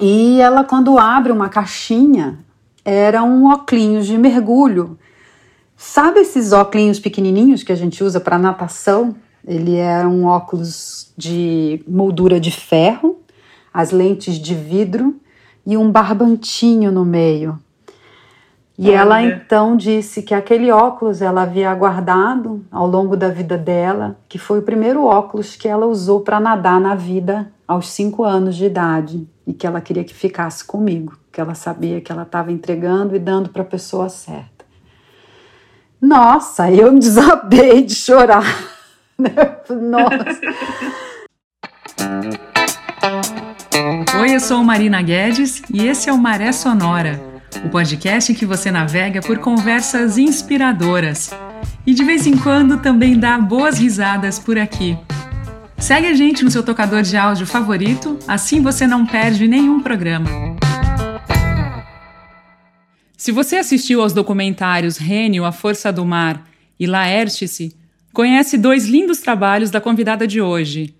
E ela, quando abre uma caixinha, era um óculos de mergulho. Sabe esses óculos pequenininhos que a gente usa para natação? Ele é um óculos de moldura de ferro, as lentes de vidro e um barbantinho no meio. E ela então disse que aquele óculos ela havia guardado ao longo da vida dela, que foi o primeiro óculos que ela usou para nadar na vida aos cinco anos de idade e que ela queria que ficasse comigo, que ela sabia que ela estava entregando e dando para a pessoa certa. Nossa, eu desabei de chorar. Nossa. Oi, eu sou Marina Guedes e esse é o Maré Sonora o podcast em que você navega por conversas inspiradoras e de vez em quando também dá boas risadas por aqui. Segue a gente no seu tocador de áudio favorito, assim você não perde nenhum programa. Se você assistiu aos documentários Rênio, A Força do Mar e Laértice, conhece dois lindos trabalhos da convidada de hoje.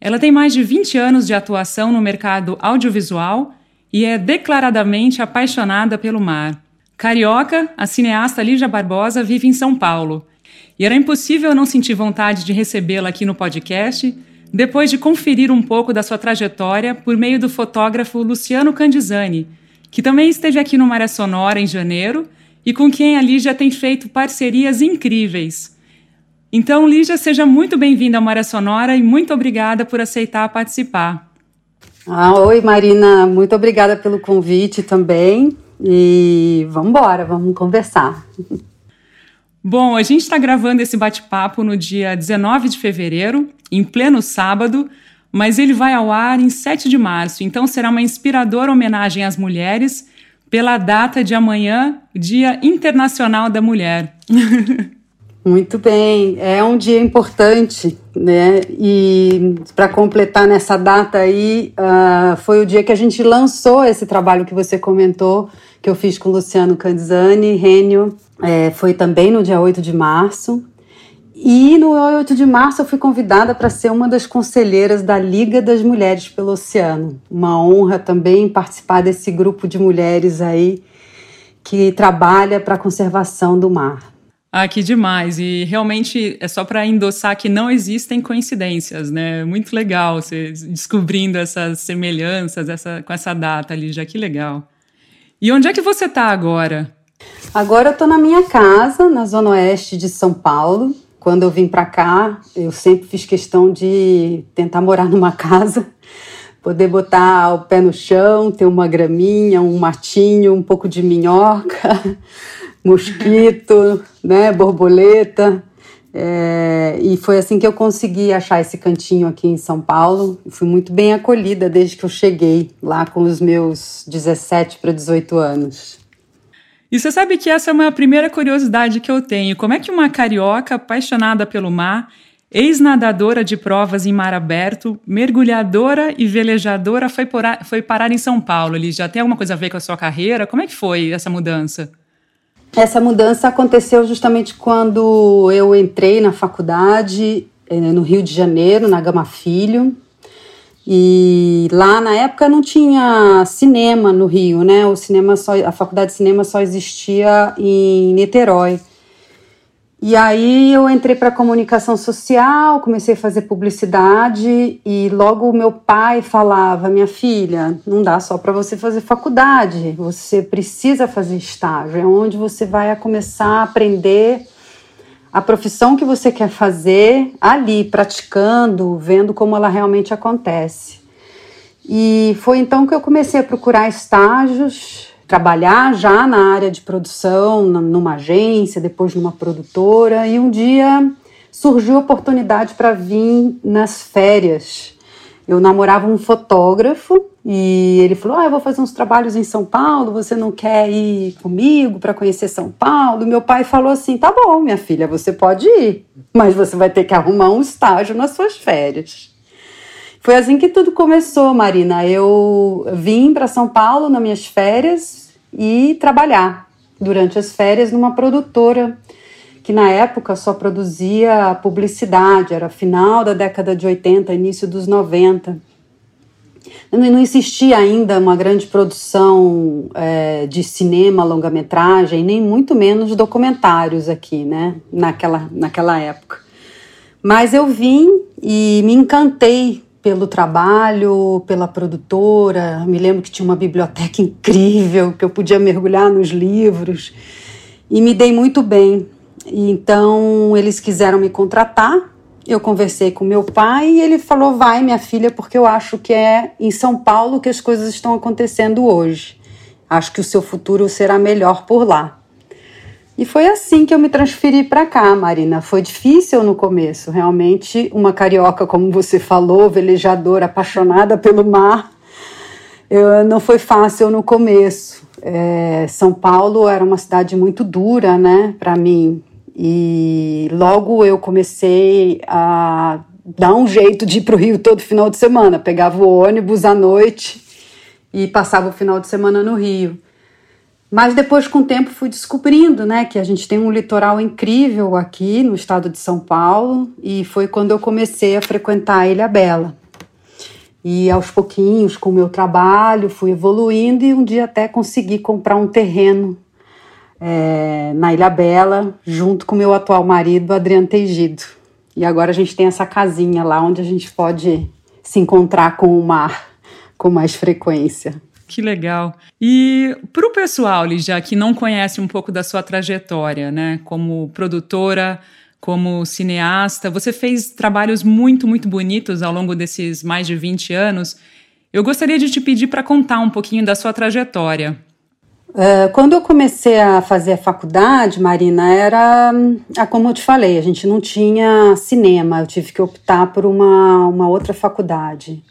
Ela tem mais de 20 anos de atuação no mercado audiovisual e é declaradamente apaixonada pelo mar. Carioca, a cineasta Lígia Barbosa vive em São Paulo. E era impossível não sentir vontade de recebê-la aqui no podcast, depois de conferir um pouco da sua trajetória por meio do fotógrafo Luciano Candizani, que também esteve aqui no Maré Sonora em janeiro e com quem a Lígia tem feito parcerias incríveis. Então, Lígia, seja muito bem-vinda ao Maré Sonora e muito obrigada por aceitar participar. Ah, oi, Marina, muito obrigada pelo convite também. E vamos embora, vamos conversar. Bom, a gente está gravando esse bate-papo no dia 19 de fevereiro, em pleno sábado, mas ele vai ao ar em 7 de março, então será uma inspiradora homenagem às mulheres pela data de amanhã, Dia Internacional da Mulher. Muito bem, é um dia importante, né? E para completar nessa data aí, uh, foi o dia que a gente lançou esse trabalho que você comentou, que eu fiz com Luciano Candizani, Rênio, é, foi também no dia 8 de março. E no 8 de março eu fui convidada para ser uma das conselheiras da Liga das Mulheres pelo Oceano. Uma honra também participar desse grupo de mulheres aí que trabalha para a conservação do mar. Ah, que demais! E realmente é só para endossar que não existem coincidências, né? Muito legal você descobrindo essas semelhanças essa, com essa data ali, já que legal. E onde é que você está agora? Agora eu estou na minha casa, na zona oeste de São Paulo. Quando eu vim para cá, eu sempre fiz questão de tentar morar numa casa, poder botar o pé no chão, ter uma graminha, um matinho, um pouco de minhoca mosquito, né, borboleta. É, e foi assim que eu consegui achar esse cantinho aqui em São Paulo. Fui muito bem acolhida desde que eu cheguei lá com os meus 17 para 18 anos. E você sabe que essa é uma primeira curiosidade que eu tenho. Como é que uma carioca apaixonada pelo mar, ex-nadadora de provas em mar aberto, mergulhadora e velejadora foi, foi parar em São Paulo? Ele já tem alguma coisa a ver com a sua carreira? Como é que foi essa mudança? Essa mudança aconteceu justamente quando eu entrei na faculdade eh, no Rio de Janeiro, na Gama Filho. E lá na época não tinha cinema no Rio, né? O cinema só, a faculdade de cinema só existia em Niterói. E aí eu entrei para comunicação social, comecei a fazer publicidade e logo meu pai falava: "Minha filha, não dá só para você fazer faculdade, você precisa fazer estágio, é onde você vai começar a aprender a profissão que você quer fazer ali, praticando, vendo como ela realmente acontece". E foi então que eu comecei a procurar estágios trabalhar já na área de produção, numa agência, depois numa produtora, e um dia surgiu a oportunidade para vir nas férias. Eu namorava um fotógrafo e ele falou: Ah, eu vou fazer uns trabalhos em São Paulo, você não quer ir comigo para conhecer São Paulo? Meu pai falou assim: Tá bom, minha filha, você pode ir, mas você vai ter que arrumar um estágio nas suas férias. Foi assim que tudo começou, Marina. Eu vim para São Paulo nas minhas férias e trabalhar durante as férias numa produtora que na época só produzia publicidade, era final da década de 80, início dos 90. Não existia ainda uma grande produção é, de cinema, longa-metragem, nem muito menos documentários aqui, né? Naquela, naquela época. Mas eu vim e me encantei pelo trabalho, pela produtora. Me lembro que tinha uma biblioteca incrível, que eu podia mergulhar nos livros e me dei muito bem. Então eles quiseram me contratar. Eu conversei com meu pai e ele falou: "Vai, minha filha, porque eu acho que é em São Paulo que as coisas estão acontecendo hoje. Acho que o seu futuro será melhor por lá." E foi assim que eu me transferi para cá, Marina. Foi difícil no começo, realmente. Uma carioca, como você falou, velejadora, apaixonada pelo mar. Eu, não foi fácil no começo. É, São Paulo era uma cidade muito dura, né, para mim. E logo eu comecei a dar um jeito de ir para o Rio todo final de semana. Pegava o ônibus à noite e passava o final de semana no Rio. Mas depois, com o tempo, fui descobrindo né, que a gente tem um litoral incrível aqui no estado de São Paulo, e foi quando eu comecei a frequentar a Ilha Bela. E aos pouquinhos, com o meu trabalho, fui evoluindo e um dia até consegui comprar um terreno é, na Ilha Bela, junto com meu atual marido, Adriano Teigido. E agora a gente tem essa casinha lá onde a gente pode se encontrar com o mar com mais frequência. Que legal. E para o pessoal, já que não conhece um pouco da sua trajetória, né, como produtora, como cineasta, você fez trabalhos muito, muito bonitos ao longo desses mais de 20 anos. Eu gostaria de te pedir para contar um pouquinho da sua trajetória. Uh, quando eu comecei a fazer a faculdade, Marina, era, ah, como eu te falei, a gente não tinha cinema, eu tive que optar por uma, uma outra faculdade.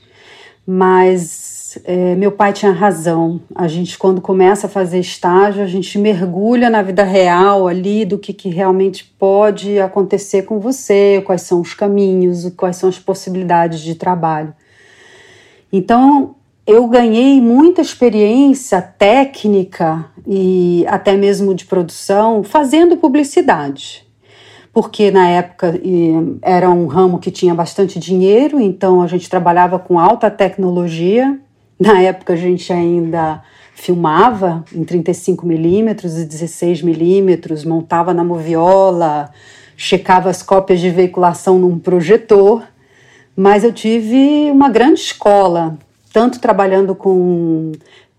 Mas é, meu pai tinha razão. A gente, quando começa a fazer estágio, a gente mergulha na vida real ali do que, que realmente pode acontecer com você, quais são os caminhos, quais são as possibilidades de trabalho. Então, eu ganhei muita experiência técnica e até mesmo de produção fazendo publicidade. Porque na época era um ramo que tinha bastante dinheiro, então a gente trabalhava com alta tecnologia. Na época a gente ainda filmava em 35 milímetros e 16 milímetros, montava na moviola, checava as cópias de veiculação num projetor, mas eu tive uma grande escola, tanto trabalhando com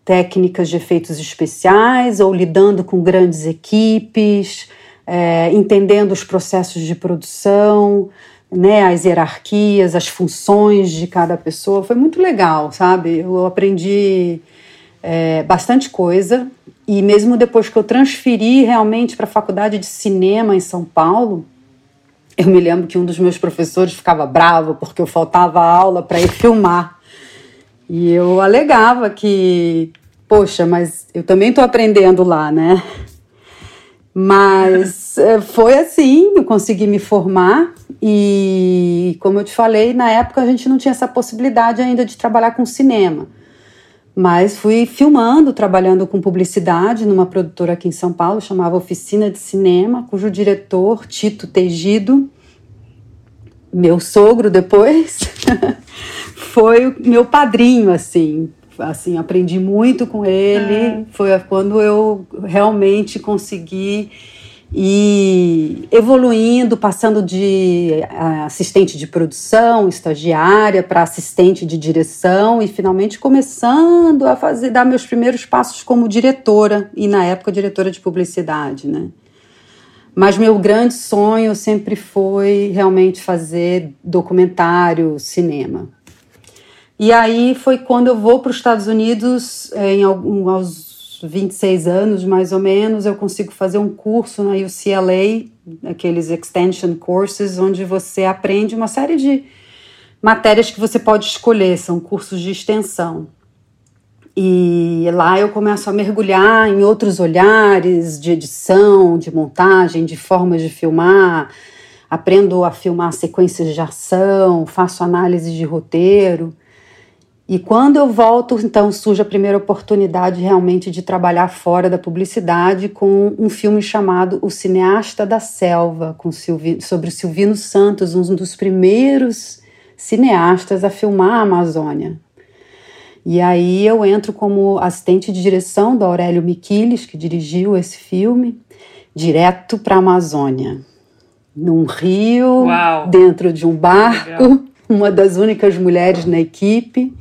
técnicas de efeitos especiais ou lidando com grandes equipes, é, entendendo os processos de produção, né, as hierarquias, as funções de cada pessoa. Foi muito legal, sabe? Eu aprendi é, bastante coisa. E mesmo depois que eu transferi realmente para a faculdade de cinema em São Paulo, eu me lembro que um dos meus professores ficava bravo porque eu faltava aula para ir filmar. E eu alegava que, poxa, mas eu também estou aprendendo lá, né? Mas é, foi assim, eu consegui me formar e, como eu te falei, na época a gente não tinha essa possibilidade ainda de trabalhar com cinema. Mas fui filmando, trabalhando com publicidade numa produtora aqui em São Paulo, chamava Oficina de Cinema, cujo diretor, Tito Tegido, meu sogro depois, foi o meu padrinho, assim. Assim, aprendi muito com ele. Ah. Foi quando eu realmente consegui e evoluindo, passando de assistente de produção, estagiária, para assistente de direção e finalmente começando a fazer dar meus primeiros passos como diretora e na época diretora de publicidade, né? Mas meu grande sonho sempre foi realmente fazer documentário, cinema. E aí foi quando eu vou para os Estados Unidos, em algum, aos 26 anos, mais ou menos, eu consigo fazer um curso na UCLA, aqueles extension courses, onde você aprende uma série de matérias que você pode escolher, são cursos de extensão. E lá eu começo a mergulhar em outros olhares de edição, de montagem, de formas de filmar. Aprendo a filmar sequências de ação, faço análise de roteiro. E quando eu volto, então surge a primeira oportunidade realmente de trabalhar fora da publicidade com um filme chamado O Cineasta da Selva, com Silvi, sobre o Silvino Santos, um dos primeiros cineastas a filmar a Amazônia. E aí eu entro como assistente de direção do Aurélio Miquiles, que dirigiu esse filme, direto para a Amazônia. Num rio, Uau. dentro de um barco. Uma das únicas mulheres na equipe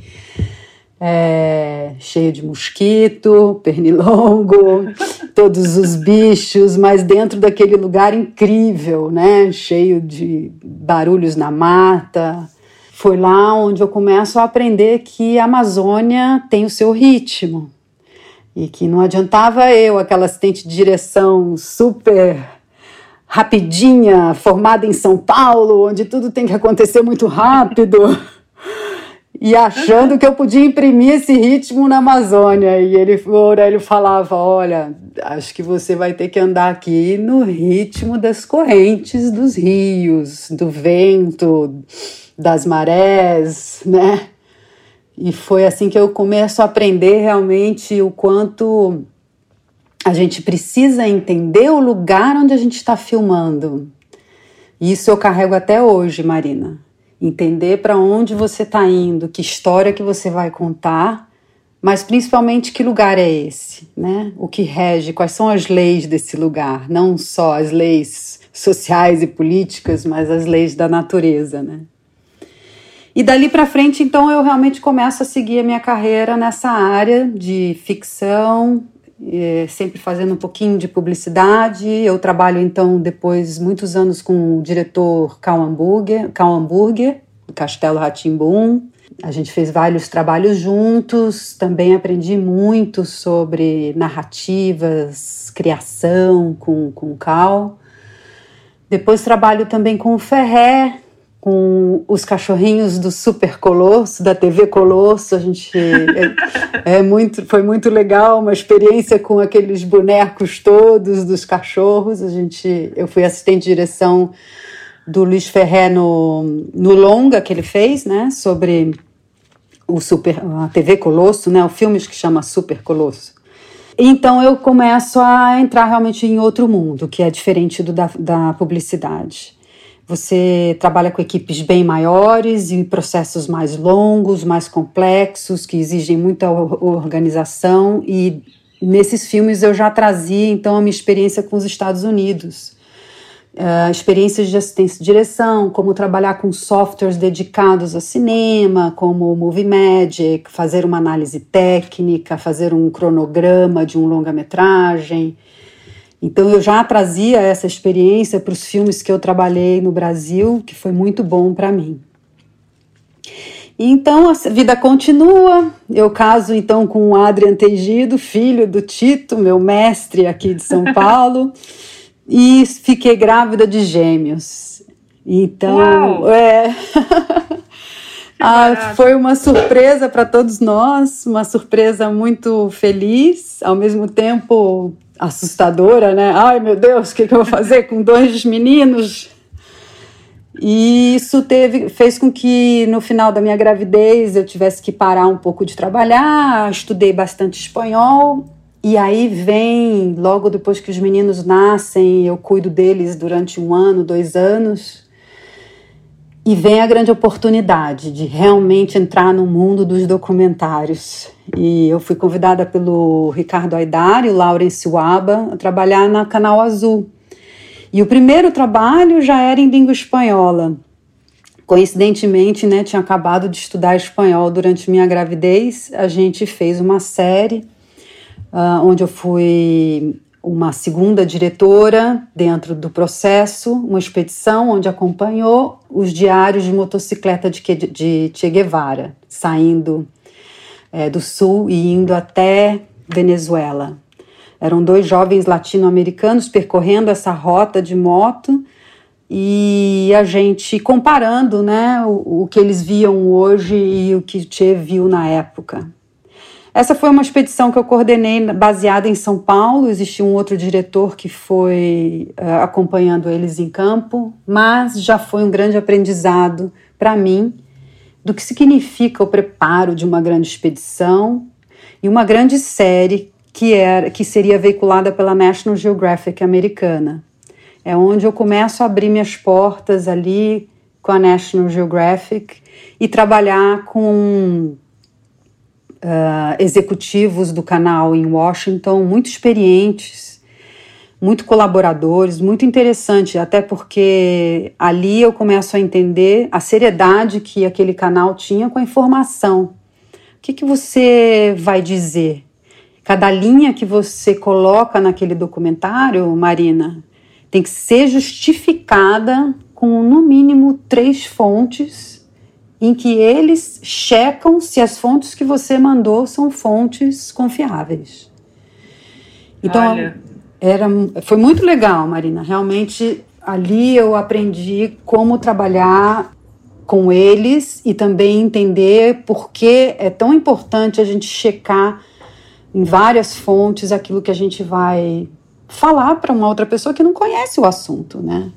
é, cheio de mosquito, pernilongo, todos os bichos, mas dentro daquele lugar incrível, né? Cheio de barulhos na mata. Foi lá onde eu começo a aprender que a Amazônia tem o seu ritmo e que não adiantava eu, aquela assistente de direção super rapidinha, formada em São Paulo, onde tudo tem que acontecer muito rápido e achando que eu podia imprimir esse ritmo na Amazônia. E ele, o Aurélio falava: Olha, acho que você vai ter que andar aqui no ritmo das correntes dos rios, do vento, das marés, né? E foi assim que eu começo a aprender realmente o quanto a gente precisa entender o lugar onde a gente está filmando. Isso eu carrego até hoje, Marina entender para onde você está indo, que história que você vai contar, mas principalmente que lugar é esse, né? O que rege, quais são as leis desse lugar, não só as leis sociais e políticas, mas as leis da natureza, né? E dali para frente, então, eu realmente começo a seguir a minha carreira nessa área de ficção, é, sempre fazendo um pouquinho de publicidade. Eu trabalho então depois muitos anos com o diretor Cal Hamburger, Cal Hamburger do Castelo Ratimbum. A gente fez vários trabalhos juntos, também aprendi muito sobre narrativas, criação com, com o Cal. Depois trabalho também com o Ferré, com os cachorrinhos do Super Colosso, da TV Colosso. A gente é, é, muito, foi muito legal, uma experiência com aqueles bonecos todos dos cachorros. A gente, eu fui assistente de direção do Luiz Ferré no, no longa que ele fez, né, sobre o Super, a TV Colosso, né, o filme que chama Super Colosso. Então eu começo a entrar realmente em outro mundo, que é diferente do da, da publicidade. Você trabalha com equipes bem maiores e processos mais longos, mais complexos, que exigem muita organização. E nesses filmes eu já trazia então a minha experiência com os Estados Unidos. Uh, experiências de assistência de direção, como trabalhar com softwares dedicados ao cinema, como o Movie Magic, fazer uma análise técnica, fazer um cronograma de um longa-metragem. Então eu já trazia essa experiência para os filmes que eu trabalhei no Brasil, que foi muito bom para mim. Então a vida continua. Eu caso então com o Adrian Tegido, filho do Tito, meu mestre aqui de São Paulo, e fiquei grávida de gêmeos. Então, Uau. é. Ah, foi uma surpresa para todos nós, uma surpresa muito feliz, ao mesmo tempo assustadora, né? Ai meu Deus, o que, que eu vou fazer com dois meninos? E isso teve, fez com que no final da minha gravidez eu tivesse que parar um pouco de trabalhar, estudei bastante espanhol. E aí vem, logo depois que os meninos nascem, eu cuido deles durante um ano, dois anos. E vem a grande oportunidade de realmente entrar no mundo dos documentários. E eu fui convidada pelo Ricardo Aidar e o Waba a trabalhar na Canal Azul. E o primeiro trabalho já era em língua espanhola. Coincidentemente, né, tinha acabado de estudar espanhol durante minha gravidez. A gente fez uma série uh, onde eu fui uma segunda diretora dentro do processo, uma expedição onde acompanhou os diários de motocicleta de, de Che Guevara, saindo é, do sul e indo até Venezuela. Eram dois jovens latino-americanos percorrendo essa rota de moto e a gente comparando né, o, o que eles viam hoje e o que Che viu na época. Essa foi uma expedição que eu coordenei baseada em São Paulo. Existia um outro diretor que foi uh, acompanhando eles em campo, mas já foi um grande aprendizado para mim do que significa o preparo de uma grande expedição e uma grande série que era que seria veiculada pela National Geographic americana. É onde eu começo a abrir minhas portas ali com a National Geographic e trabalhar com uh, executivos do canal em Washington, muito experientes, muito colaboradores, muito interessante, até porque ali eu começo a entender a seriedade que aquele canal tinha com a informação. O que, que você vai dizer? Cada linha que você coloca naquele documentário, Marina, tem que ser justificada com no mínimo três fontes em que eles checam se as fontes que você mandou são fontes confiáveis. Então, Olha. era, foi muito legal, Marina. Realmente, ali eu aprendi como trabalhar com eles e também entender por que é tão importante a gente checar em várias fontes aquilo que a gente vai falar para uma outra pessoa que não conhece o assunto, né?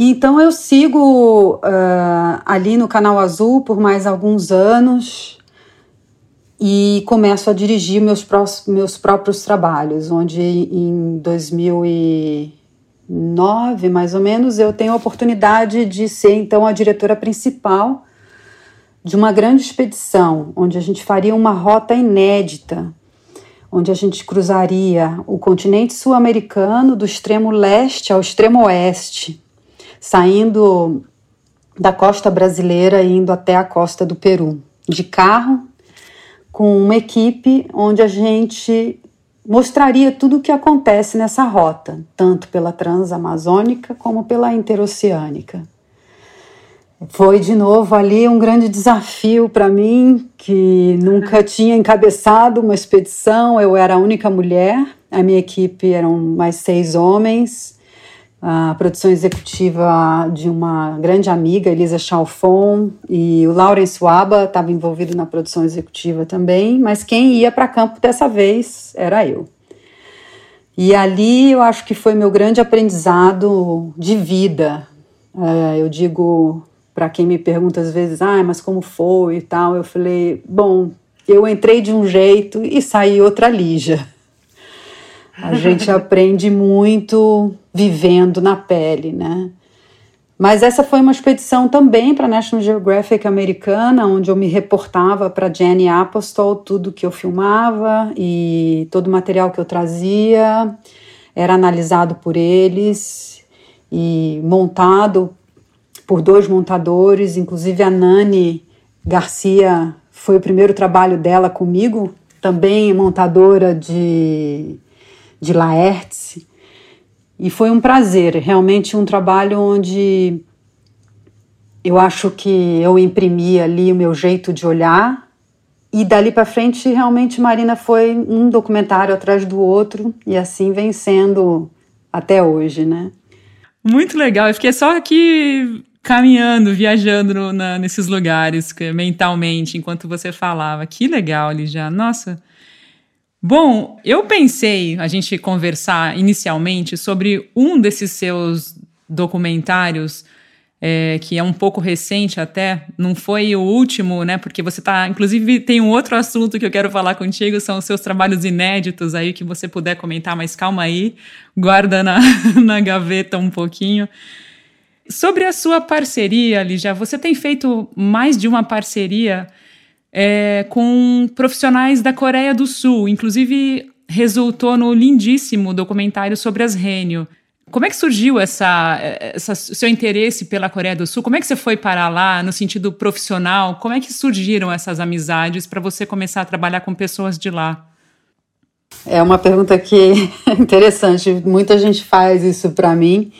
Então eu sigo uh, ali no Canal Azul por mais alguns anos e começo a dirigir meus, meus próprios trabalhos, onde em 2009, mais ou menos, eu tenho a oportunidade de ser então a diretora principal de uma grande expedição, onde a gente faria uma rota inédita, onde a gente cruzaria o continente sul-americano do extremo leste ao extremo oeste saindo da costa brasileira e indo até a costa do Peru, de carro, com uma equipe onde a gente mostraria tudo o que acontece nessa rota, tanto pela transamazônica como pela interoceânica. Foi de novo ali um grande desafio para mim, que nunca tinha encabeçado uma expedição, eu era a única mulher, a minha equipe eram mais seis homens, a produção executiva de uma grande amiga, Elisa Chalfon, e o Lawrence Waba estava envolvido na produção executiva também, mas quem ia para campo dessa vez era eu. E ali eu acho que foi meu grande aprendizado de vida. É, eu digo para quem me pergunta às vezes, ah, mas como foi e tal, eu falei, bom, eu entrei de um jeito e saí outra lija. A gente aprende muito vivendo na pele, né? Mas essa foi uma expedição também para a National Geographic americana, onde eu me reportava para Jenny Apostol tudo que eu filmava e todo o material que eu trazia era analisado por eles e montado por dois montadores, inclusive a Nani Garcia foi o primeiro trabalho dela comigo, também montadora de de Laertes. E foi um prazer, realmente um trabalho onde eu acho que eu imprimi ali o meu jeito de olhar. E dali para frente, realmente, Marina foi um documentário atrás do outro, e assim vem sendo até hoje, né? Muito legal. Eu fiquei só aqui caminhando, viajando na, nesses lugares mentalmente, enquanto você falava. Que legal, Lígia. Nossa, Bom, eu pensei a gente conversar inicialmente sobre um desses seus documentários, é, que é um pouco recente até, não foi o último, né? Porque você tá. Inclusive, tem um outro assunto que eu quero falar contigo, são os seus trabalhos inéditos aí, que você puder comentar, mas calma aí, guarda na, na gaveta um pouquinho. Sobre a sua parceria, Lígia, você tem feito mais de uma parceria é, com profissionais da Coreia do Sul. Inclusive, resultou no lindíssimo documentário sobre as Rênio. Como é que surgiu essa, essa, seu interesse pela Coreia do Sul? Como é que você foi parar lá no sentido profissional? Como é que surgiram essas amizades para você começar a trabalhar com pessoas de lá? É uma pergunta que é interessante. Muita gente faz isso para mim.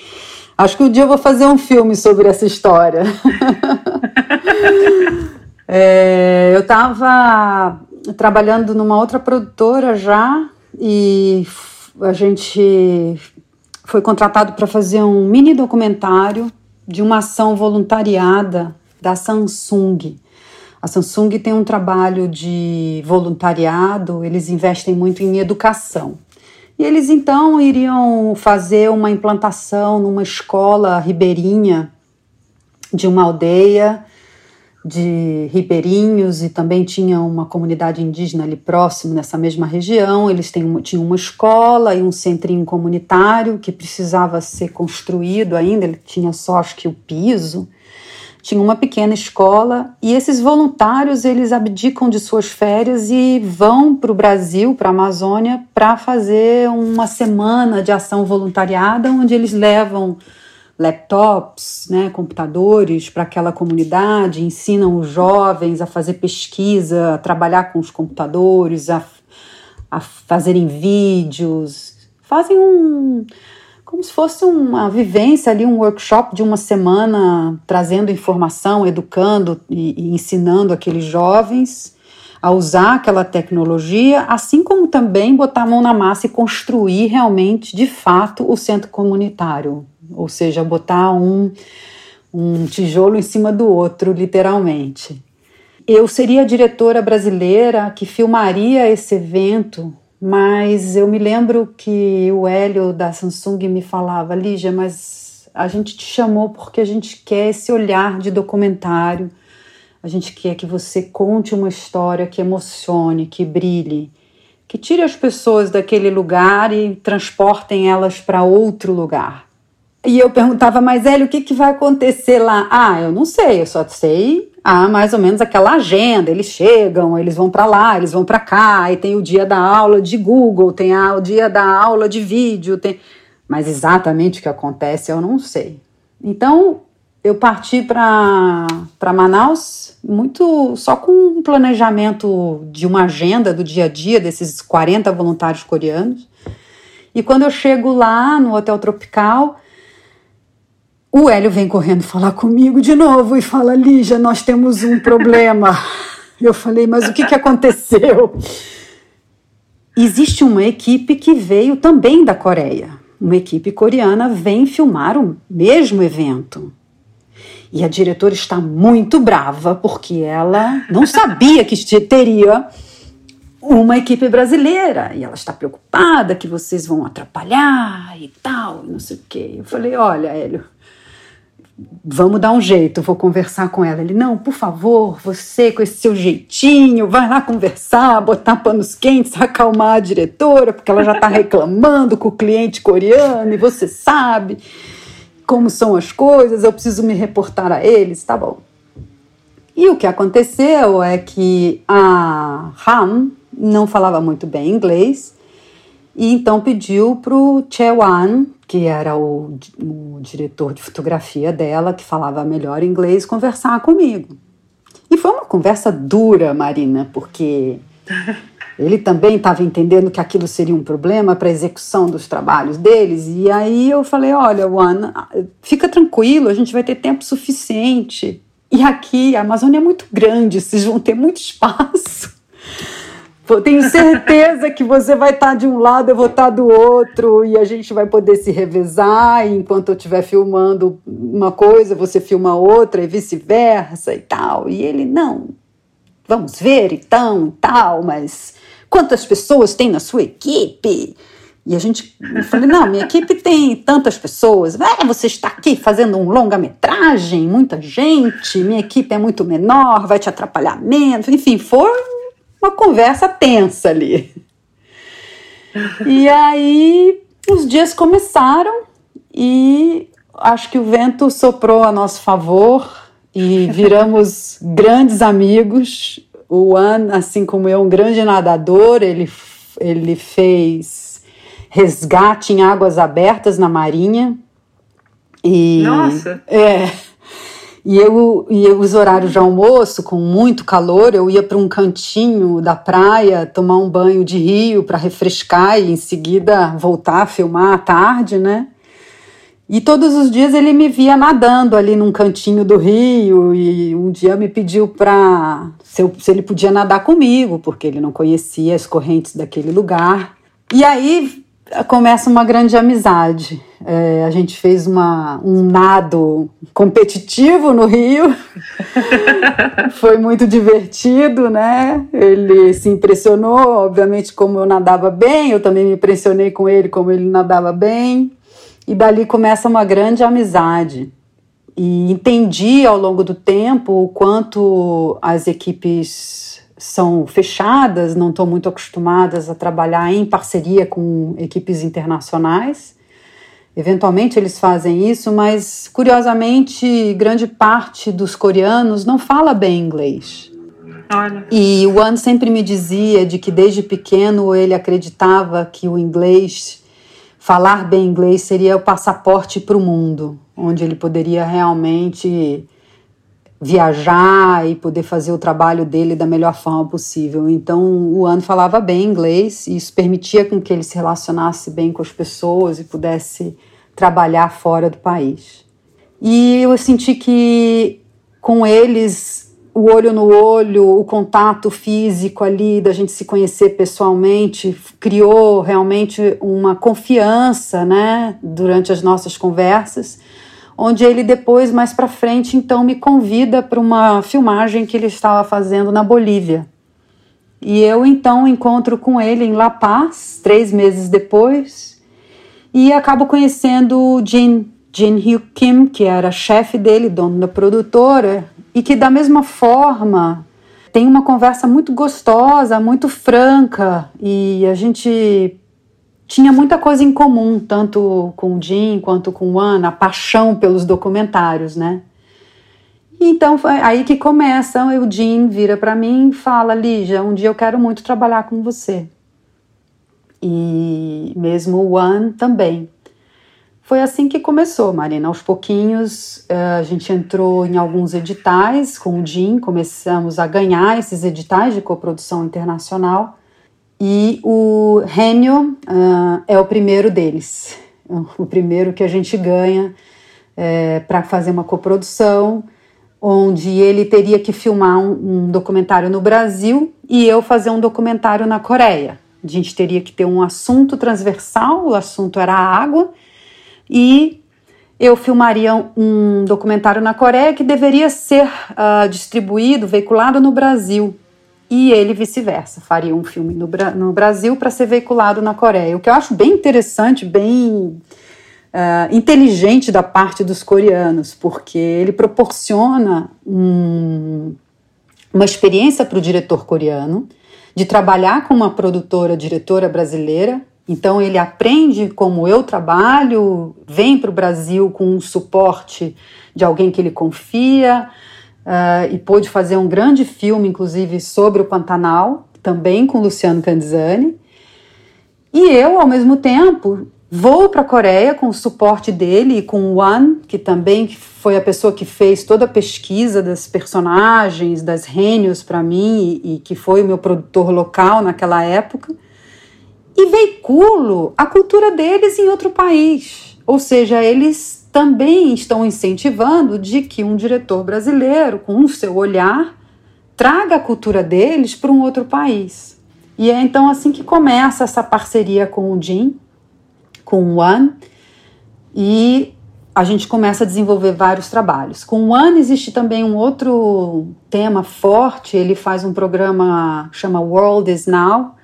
Acho que um dia eu vou fazer um filme sobre essa história. É, eu estava trabalhando numa outra produtora já e a gente foi contratado para fazer um mini documentário de uma ação voluntariada da Samsung. A Samsung tem um trabalho de voluntariado, eles investem muito em educação. E eles então iriam fazer uma implantação numa escola ribeirinha de uma aldeia de ribeirinhos e também tinha uma comunidade indígena ali próximo, nessa mesma região. Eles têm, tinham uma escola e um centrinho comunitário que precisava ser construído ainda, ele tinha só acho que o piso. tinha uma pequena escola e esses voluntários eles abdicam de suas férias e vão para o Brasil, para a Amazônia, para fazer uma semana de ação voluntariada, onde eles levam laptops, né, computadores para aquela comunidade, ensinam os jovens a fazer pesquisa, a trabalhar com os computadores, a, a fazerem vídeos, fazem um como se fosse uma vivência ali, um workshop de uma semana, trazendo informação, educando e, e ensinando aqueles jovens a usar aquela tecnologia, assim como também botar a mão na massa e construir realmente, de fato, o centro comunitário, ou seja, botar um, um tijolo em cima do outro, literalmente. Eu seria a diretora brasileira que filmaria esse evento mas eu me lembro que o Hélio da Samsung me falava, Lígia, mas a gente te chamou porque a gente quer esse olhar de documentário, a gente quer que você conte uma história que emocione, que brilhe, que tire as pessoas daquele lugar e transportem elas para outro lugar. E eu perguntava, mas Hélio, o que, que vai acontecer lá? Ah, eu não sei, eu só sei há mais ou menos aquela agenda. Eles chegam, eles vão para lá, eles vão para cá, e tem o dia da aula de Google, tem a, o dia da aula de vídeo, tem. Mas exatamente o que acontece eu não sei. Então eu parti para Manaus muito só com um planejamento de uma agenda do dia a dia desses 40 voluntários coreanos. E quando eu chego lá no Hotel Tropical, o Hélio vem correndo falar comigo de novo e fala: Lígia, nós temos um problema. Eu falei: Mas o que, que aconteceu? Existe uma equipe que veio também da Coreia. Uma equipe coreana vem filmar o mesmo evento. E a diretora está muito brava porque ela não sabia que teria uma equipe brasileira e ela está preocupada que vocês vão atrapalhar e tal, não sei o quê. Eu falei: Olha, Hélio, vamos dar um jeito, vou conversar com ela. Ele, não, por favor, você com esse seu jeitinho, vai lá conversar, botar panos quentes, acalmar a diretora, porque ela já está reclamando com o cliente coreano e você sabe como são as coisas, eu preciso me reportar a eles, tá bom. E o que aconteceu é que a Ham não falava muito bem inglês e então pediu para o Chewan, que era o, o, diretor de fotografia dela, que falava melhor inglês, conversar comigo. E foi uma conversa dura, Marina, porque ele também estava entendendo que aquilo seria um problema para a execução dos trabalhos deles. E aí eu falei: olha, Juan, fica tranquilo, a gente vai ter tempo suficiente. E aqui a Amazônia é muito grande, vocês vão ter muito espaço. Tenho certeza que você vai estar tá de um lado, eu vou estar tá do outro, e a gente vai poder se revezar. Enquanto eu estiver filmando uma coisa, você filma outra, e vice-versa e tal. E ele, não, vamos ver então e tal, mas quantas pessoas tem na sua equipe? E a gente, eu falei, não, minha equipe tem tantas pessoas. É, você está aqui fazendo um longa-metragem, muita gente, minha equipe é muito menor, vai te atrapalhar menos. Enfim, foi uma conversa tensa ali. E aí os dias começaram e acho que o vento soprou a nosso favor e viramos grandes amigos. O An, assim como eu, um grande nadador, ele, ele fez resgate em águas abertas na Marinha. E, Nossa! É. E eu, e os horários de almoço, com muito calor, eu ia para um cantinho da praia tomar um banho de rio para refrescar e em seguida voltar a filmar à tarde, né? E todos os dias ele me via nadando ali num cantinho do rio e um dia me pediu para se, se ele podia nadar comigo, porque ele não conhecia as correntes daquele lugar. E aí começa uma grande amizade. É, a gente fez uma, um nado competitivo no Rio. Foi muito divertido, né? Ele se impressionou, obviamente, como eu nadava bem. Eu também me impressionei com ele, como ele nadava bem. E dali começa uma grande amizade. E entendi ao longo do tempo o quanto as equipes são fechadas, não estão muito acostumadas a trabalhar em parceria com equipes internacionais. Eventualmente eles fazem isso, mas curiosamente, grande parte dos coreanos não fala bem inglês. Olha. E o An sempre me dizia de que desde pequeno ele acreditava que o inglês, falar bem inglês, seria o passaporte para o mundo, onde ele poderia realmente viajar e poder fazer o trabalho dele da melhor forma possível. Então, o An falava bem inglês e isso permitia com que ele se relacionasse bem com as pessoas e pudesse trabalhar fora do país. E eu senti que com eles o olho no olho, o contato físico ali, da gente se conhecer pessoalmente, criou realmente uma confiança, né, durante as nossas conversas, onde ele depois, mais para frente, então me convida para uma filmagem que ele estava fazendo na Bolívia. E eu então encontro com ele em La Paz, três meses depois, e acabo conhecendo Jin, Jin Hyuk Kim, que era chefe dele, dono da produtora, e que da mesma forma tem uma conversa muito gostosa, muito franca e a gente tinha muita coisa em comum, tanto com o Jim quanto com o Ana, a paixão pelos documentários, né? Então foi aí que começa, o Jim vira para mim e fala: Lígia, um dia eu quero muito trabalhar com você. E mesmo o One também. Foi assim que começou, Marina. Aos pouquinhos, eh, a gente entrou em alguns editais com o DIN, começamos a ganhar esses editais de coprodução internacional e o Renio uh, é o primeiro deles, o primeiro que a gente ganha é, eh, para fazer uma coprodução, onde ele teria que filmar um, um documentário no Brasil e eu fazer um documentário na Coreia. A gente teria que ter um assunto transversal, o assunto era a água e eu filmaria um documentário na Coreia que deveria ser uh, distribuído, veiculado no Brasil. E ele vice-versa, faria um filme no, no Brasil para ser veiculado na Coreia. O que eu acho bem interessante, bem uh, inteligente da parte dos coreanos, porque ele proporciona um, uma experiência para o diretor coreano de trabalhar com uma produtora, diretora brasileira então ele aprende como eu trabalho, vem para o Brasil com um suporte de alguém que ele confia uh, e pôde fazer um grande filme, inclusive, sobre o Pantanal, também com Luciano Canzani. E eu, ao mesmo tempo, vou para a Coreia com o suporte dele e com o Wan, que também foi a pessoa que fez toda a pesquisa das personagens, das rênios para mim e, e que foi o meu produtor local naquela época e veiculo a cultura deles em outro país. Ou seja, eles também estão incentivando de que um diretor brasileiro, com o seu olhar, traga a cultura deles para um outro país. E é então assim que começa essa parceria com o Jim, com o One, e a gente começa a desenvolver vários trabalhos. Com o One existe também um outro tema forte, ele faz um programa chama World is Now,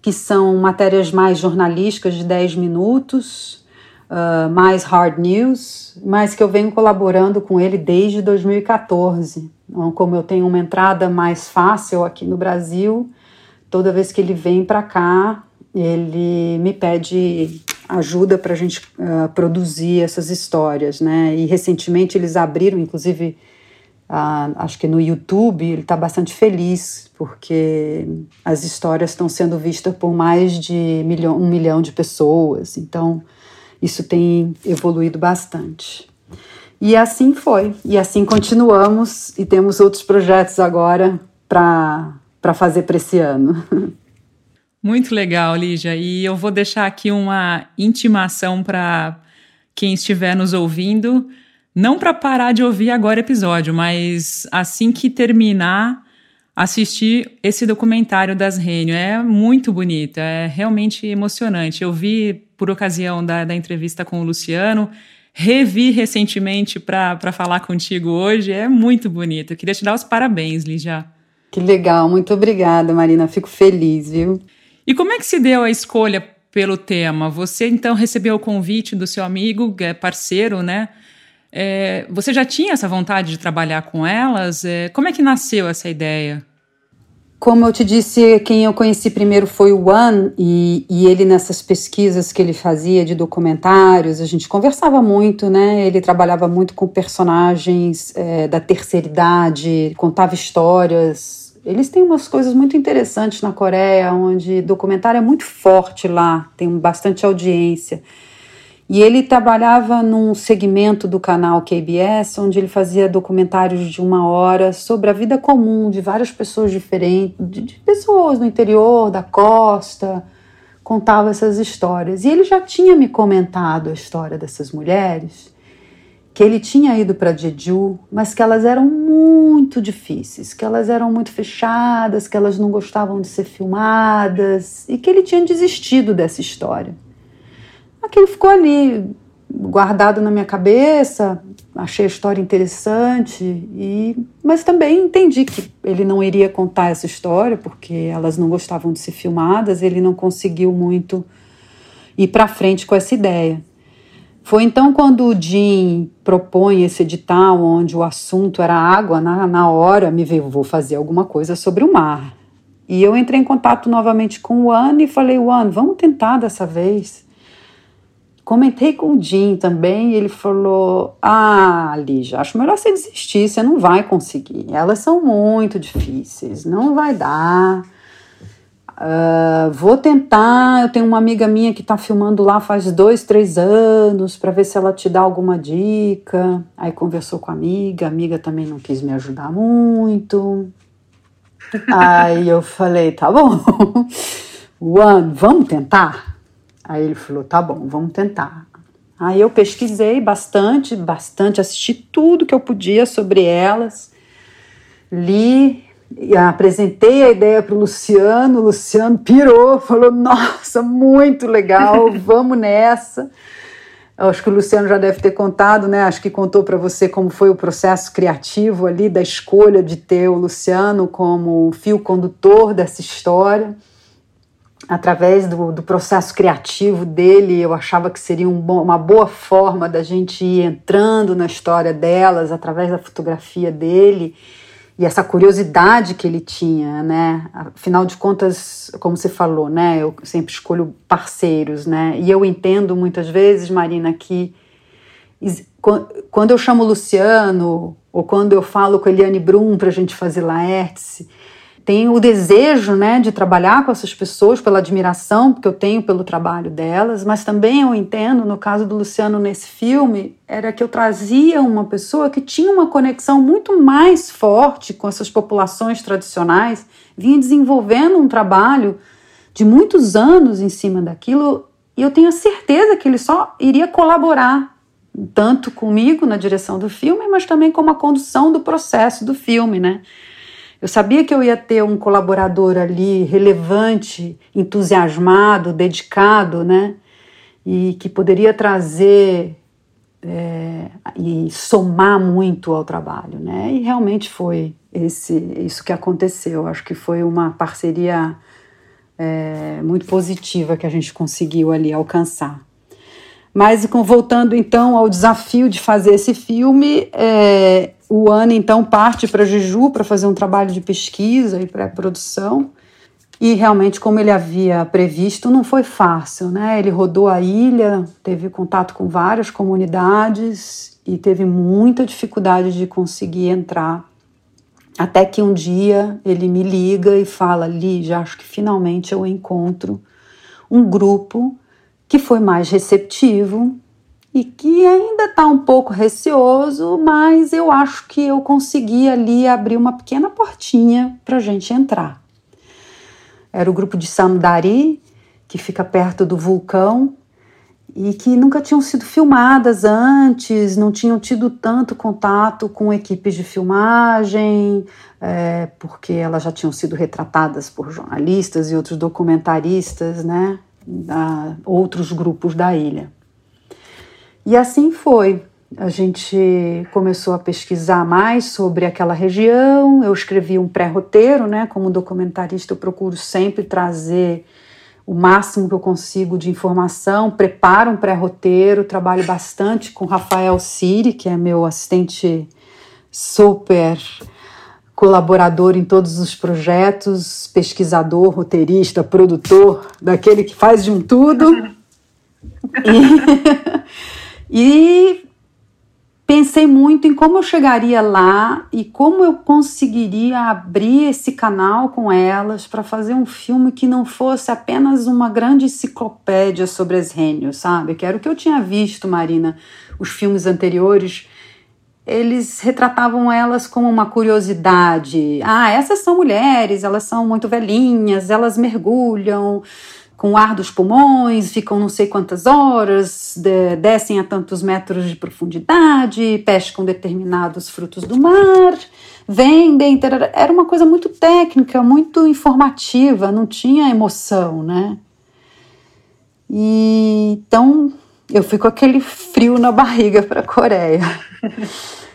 que são matérias mais jornalísticas de 10 minutos, uh, mais hard news, mas que eu venho colaborando com ele desde 2014. Então, como eu tenho uma entrada mais fácil aqui no Brasil, toda vez que ele vem para cá, ele me pede ajuda para a gente uh, produzir essas histórias, né? E recentemente eles abriram, inclusive, uh, acho que no YouTube, ele está bastante feliz porque as histórias estão sendo vistas por mais de um milhão de pessoas, então isso tem evoluído bastante. E assim foi, e assim continuamos, e temos outros projetos agora para fazer para esse ano. Muito legal, Lígia, e eu vou deixar aqui uma intimação para quem estiver nos ouvindo, não para parar de ouvir agora o episódio, mas assim que terminar assistir esse documentário das Rênio. É muito bonito, é realmente emocionante. Eu vi por ocasião da, da entrevista com o Luciano, revi recentemente para falar contigo hoje. É muito bonito. Eu queria te dar os parabéns, Lígia. Que legal, muito obrigada, Marina. Fico feliz, viu? E como é que se deu a escolha pelo tema? Você então recebeu o convite do seu amigo, é parceiro, né? É, você já tinha essa vontade de trabalhar com elas? É, como é que nasceu essa ideia? Como eu te disse, quem eu conheci primeiro foi o One, e, e, ele nessas pesquisas que ele fazia de documentários, a gente conversava muito, né? Ele trabalhava muito com personagens é, da terceira idade, contava histórias. Eles têm umas coisas muito interessantes na Coreia, onde documentário é muito forte lá, tem bastante audiência. E ele trabalhava num segmento do canal KBS, onde ele fazia documentários de uma hora sobre a vida comum de várias pessoas diferentes, de, pessoas no interior, da costa, contava essas histórias. E ele já tinha me comentado a história dessas mulheres, que ele tinha ido para Jeju, mas que elas eram muito difíceis, que elas eram muito fechadas, que elas não gostavam de ser filmadas e que ele tinha desistido dessa história aquilo ficou ali guardado na minha cabeça, achei a história interessante e mas também entendi que ele não iria contar essa história porque elas não gostavam de ser filmadas, ele não conseguiu muito ir para frente com essa ideia. Foi então quando o Jim propõe esse edital onde o assunto era água, na, na hora me veio, vou fazer alguma coisa sobre o mar. E eu entrei em contato novamente com o Anne e falei, Anne, vamos tentar dessa vez. Comentei com o Jim também e ele falou: Ah, Lígia, acho melhor você desistir, você não vai conseguir. Elas são muito difíceis, não vai dar. Uh, vou tentar. Eu tenho uma amiga minha que está filmando lá faz dois, três anos para ver se ela te dá alguma dica. Aí conversou com a amiga, a amiga também não quis me ajudar muito. Aí eu falei: Tá bom, One, vamos tentar? Aí ele falou: tá bom, vamos tentar. Aí eu pesquisei bastante, bastante, assisti tudo que eu podia sobre elas, li, apresentei a ideia para o Luciano, o Luciano pirou, falou: nossa, muito legal, vamos nessa. Acho que o Luciano já deve ter contado, né? Acho que contou para você como foi o processo criativo ali da escolha de ter o Luciano como fio condutor dessa história através do, do, processo criativo dele, eu achava que seria um bom, uma boa forma da gente ir entrando na história delas através da fotografia dele e essa curiosidade que ele tinha, né? Afinal de contas, como você falou, né? Eu sempre escolho parceiros, né? E eu entendo muitas vezes, Marina, que quando eu chamo Luciano ou quando eu falo com Eliane Brum para a gente fazer Laertes, tenho o desejo né, de trabalhar com essas pessoas pela admiração que eu tenho pelo trabalho delas, mas também eu entendo, no caso do Luciano nesse filme, era que eu trazia uma pessoa que tinha uma conexão muito mais forte com essas populações tradicionais, vinha desenvolvendo um trabalho de muitos anos em cima daquilo, e eu tenho a certeza que ele só iria colaborar tanto comigo na direção do filme, mas também com a condução do processo do filme, né? Eu sabia que eu ia ter um colaborador ali relevante, entusiasmado, dedicado, né? E que poderia trazer é, e somar muito ao trabalho, né? E realmente foi esse, isso que aconteceu. Acho que foi uma parceria é, muito positiva que a gente conseguiu ali alcançar. Mas voltando então ao desafio de fazer esse filme, é, o Ana então parte para Jeju para fazer um trabalho de pesquisa e pré-produção. E realmente, como ele havia previsto, não foi fácil, né? Ele rodou a ilha, teve contato com várias comunidades e teve muita dificuldade de conseguir entrar. Até que um dia ele me liga e fala: Li, já acho que finalmente eu encontro um grupo que foi mais receptivo e que ainda está um pouco receoso, mas eu acho que eu consegui ali abrir uma pequena portinha para a gente entrar. Era o grupo de Samdari, que fica perto do vulcão, e que nunca tinham sido filmadas antes, não tinham tido tanto contato com equipes de filmagem, é, porque elas já tinham sido retratadas por jornalistas e outros documentaristas, né, outros grupos da ilha. E assim foi. A gente começou a pesquisar mais sobre aquela região. Eu escrevi um pré-roteiro, né? Como documentarista, eu procuro sempre trazer o máximo que eu consigo de informação, preparo um pré-roteiro, trabalho bastante com Rafael Siri, que é meu assistente super colaborador em todos os projetos, pesquisador, roteirista, produtor, daquele que faz de um tudo. e, e pensei muito em como eu chegaria lá e como eu conseguiria abrir esse canal com elas para fazer um filme que não fosse apenas uma grande enciclopédia sobre as rênios, sabe? Que era o que eu tinha visto, Marina, os filmes anteriores eles retratavam elas como uma curiosidade. Ah, essas são mulheres, elas são muito velhinhas, elas mergulham com ar dos pulmões, ficam não sei quantas horas, de, descem a tantos metros de profundidade, pescam determinados frutos do mar, vendem. Era uma coisa muito técnica, muito informativa, não tinha emoção, né? E então eu fui com aquele frio na barriga para a Coreia.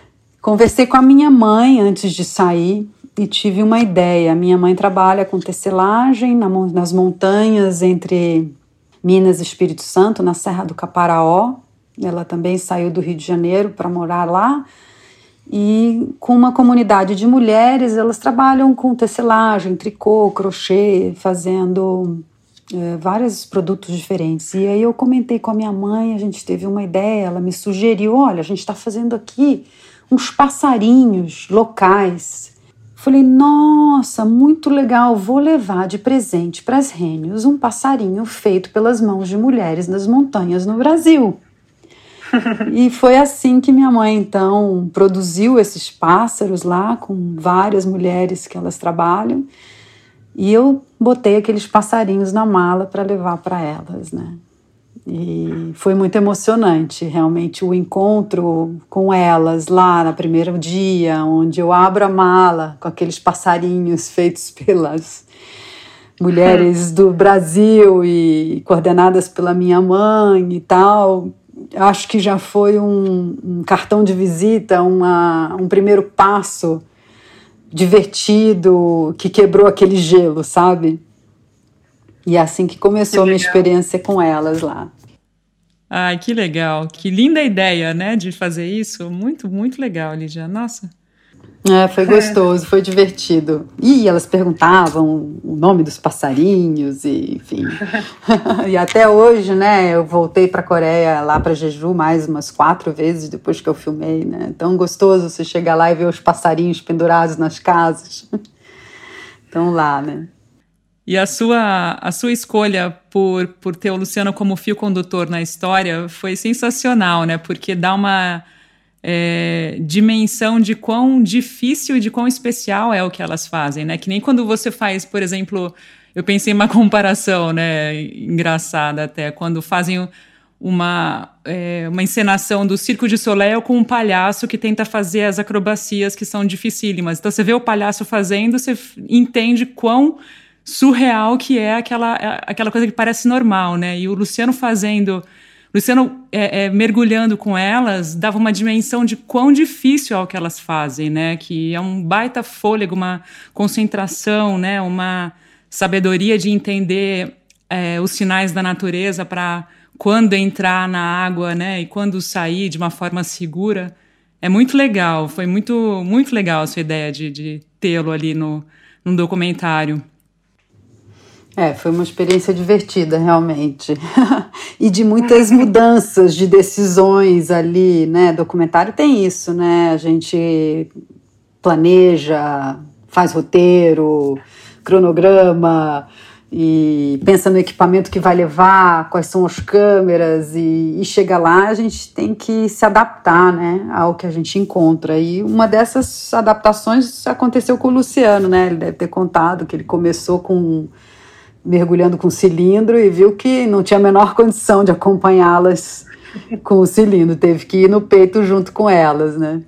Conversei com a minha mãe antes de sair e tive uma ideia. Minha mãe trabalha com tecelagem nas montanhas entre Minas e Espírito Santo, na Serra do Caparaó. Ela também saiu do Rio de Janeiro para morar lá. E com uma comunidade de mulheres, elas trabalham com tecelagem, tricô, crochê, fazendo é, vários produtos diferentes. E aí eu comentei com a minha mãe, a gente teve uma ideia, ela me sugeriu: olha, a gente está fazendo aqui uns passarinhos locais. Falei, nossa, muito legal, vou levar de presente para as rênios um passarinho feito pelas mãos de mulheres nas montanhas no Brasil. e foi assim que minha mãe então produziu esses pássaros lá com várias mulheres que elas trabalham. E eu botei aqueles passarinhos na mala para levar para elas, né? E foi muito emocionante, realmente, o encontro com elas lá no primeiro dia, onde eu abro a mala com aqueles passarinhos feitos pelas mulheres do Brasil e coordenadas pela minha mãe e tal. Acho que já foi um, um cartão de visita, uma, um primeiro passo divertido que quebrou aquele gelo, sabe? E é assim que começou a minha experiência com elas lá. Ai, que legal. Que linda ideia, né, de fazer isso. Muito, muito legal, Lídia. Nossa. É, foi gostoso, foi divertido. E elas perguntavam o nome dos passarinhos, e, enfim. e até hoje, né, eu voltei para a Coreia, lá para Jeju, mais umas quatro vezes depois que eu filmei, né? Tão gostoso você chegar lá e ver os passarinhos pendurados nas casas. Estão lá, né? E a sua, a sua escolha por, por ter o Luciano como fio condutor na história foi sensacional, né? Porque dá uma é, dimensão de quão difícil e de quão especial é o que elas fazem, né? Que nem quando você faz, por exemplo, eu pensei em uma comparação, né? Engraçada até, quando fazem uma, é, uma encenação do Circo de Soleil com um palhaço que tenta fazer as acrobacias que são dificílimas. Então você vê o palhaço fazendo, você entende quão surreal que é aquela, aquela coisa que parece normal, né? E o Luciano fazendo. Luciano é, é, mergulhando com elas dava uma dimensão de quão difícil é o que elas fazem, né? Que é um baita fôlego, uma concentração, né? Uma sabedoria de entender é, os sinais da natureza para quando entrar na água, né? E quando sair de uma forma segura. É muito legal, foi muito, muito legal a sua ideia de, de tê-lo ali no, no documentário. É, foi uma experiência divertida, realmente. e de muitas mudanças de decisões ali, né? Documentário tem isso, né? A gente planeja, faz roteiro, cronograma e pensa no equipamento que vai levar, quais são as câmeras e, e chega lá a gente tem que se adaptar, né, ao que a gente encontra. E uma dessas adaptações aconteceu com o Luciano, né? Ele deve ter contado que ele começou com mergulhando com cilindro e viu que não tinha a menor condição de acompanhá-las com o cilindro, teve que ir no peito junto com elas, né?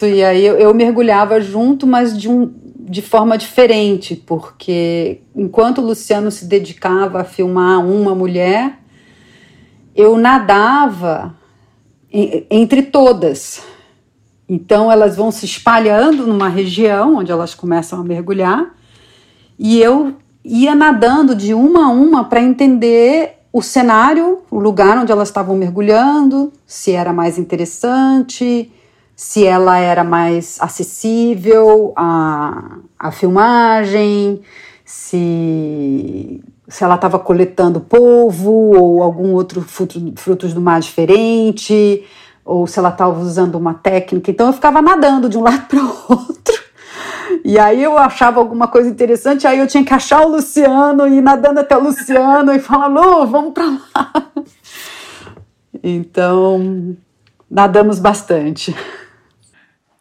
E aí eu, eu mergulhava junto, mas de, um, de forma diferente, porque enquanto o Luciano se dedicava a filmar uma mulher, eu nadava entre todas. Então elas vão se espalhando numa região onde elas começam a mergulhar e eu ia nadando de uma a uma para entender o cenário, o lugar onde elas estavam mergulhando, se era mais interessante, se ela era mais acessível à, à filmagem, se, se ela estava coletando polvo ou algum outro fruto, frutos do mar diferente, ou se ela estava usando uma técnica. Então eu ficava nadando de um lado para o outro. E aí eu achava alguma coisa interessante, aí eu tinha que achar o Luciano, ir nadando até o Luciano e falar, Lu, vamos para lá. Então, nadamos bastante.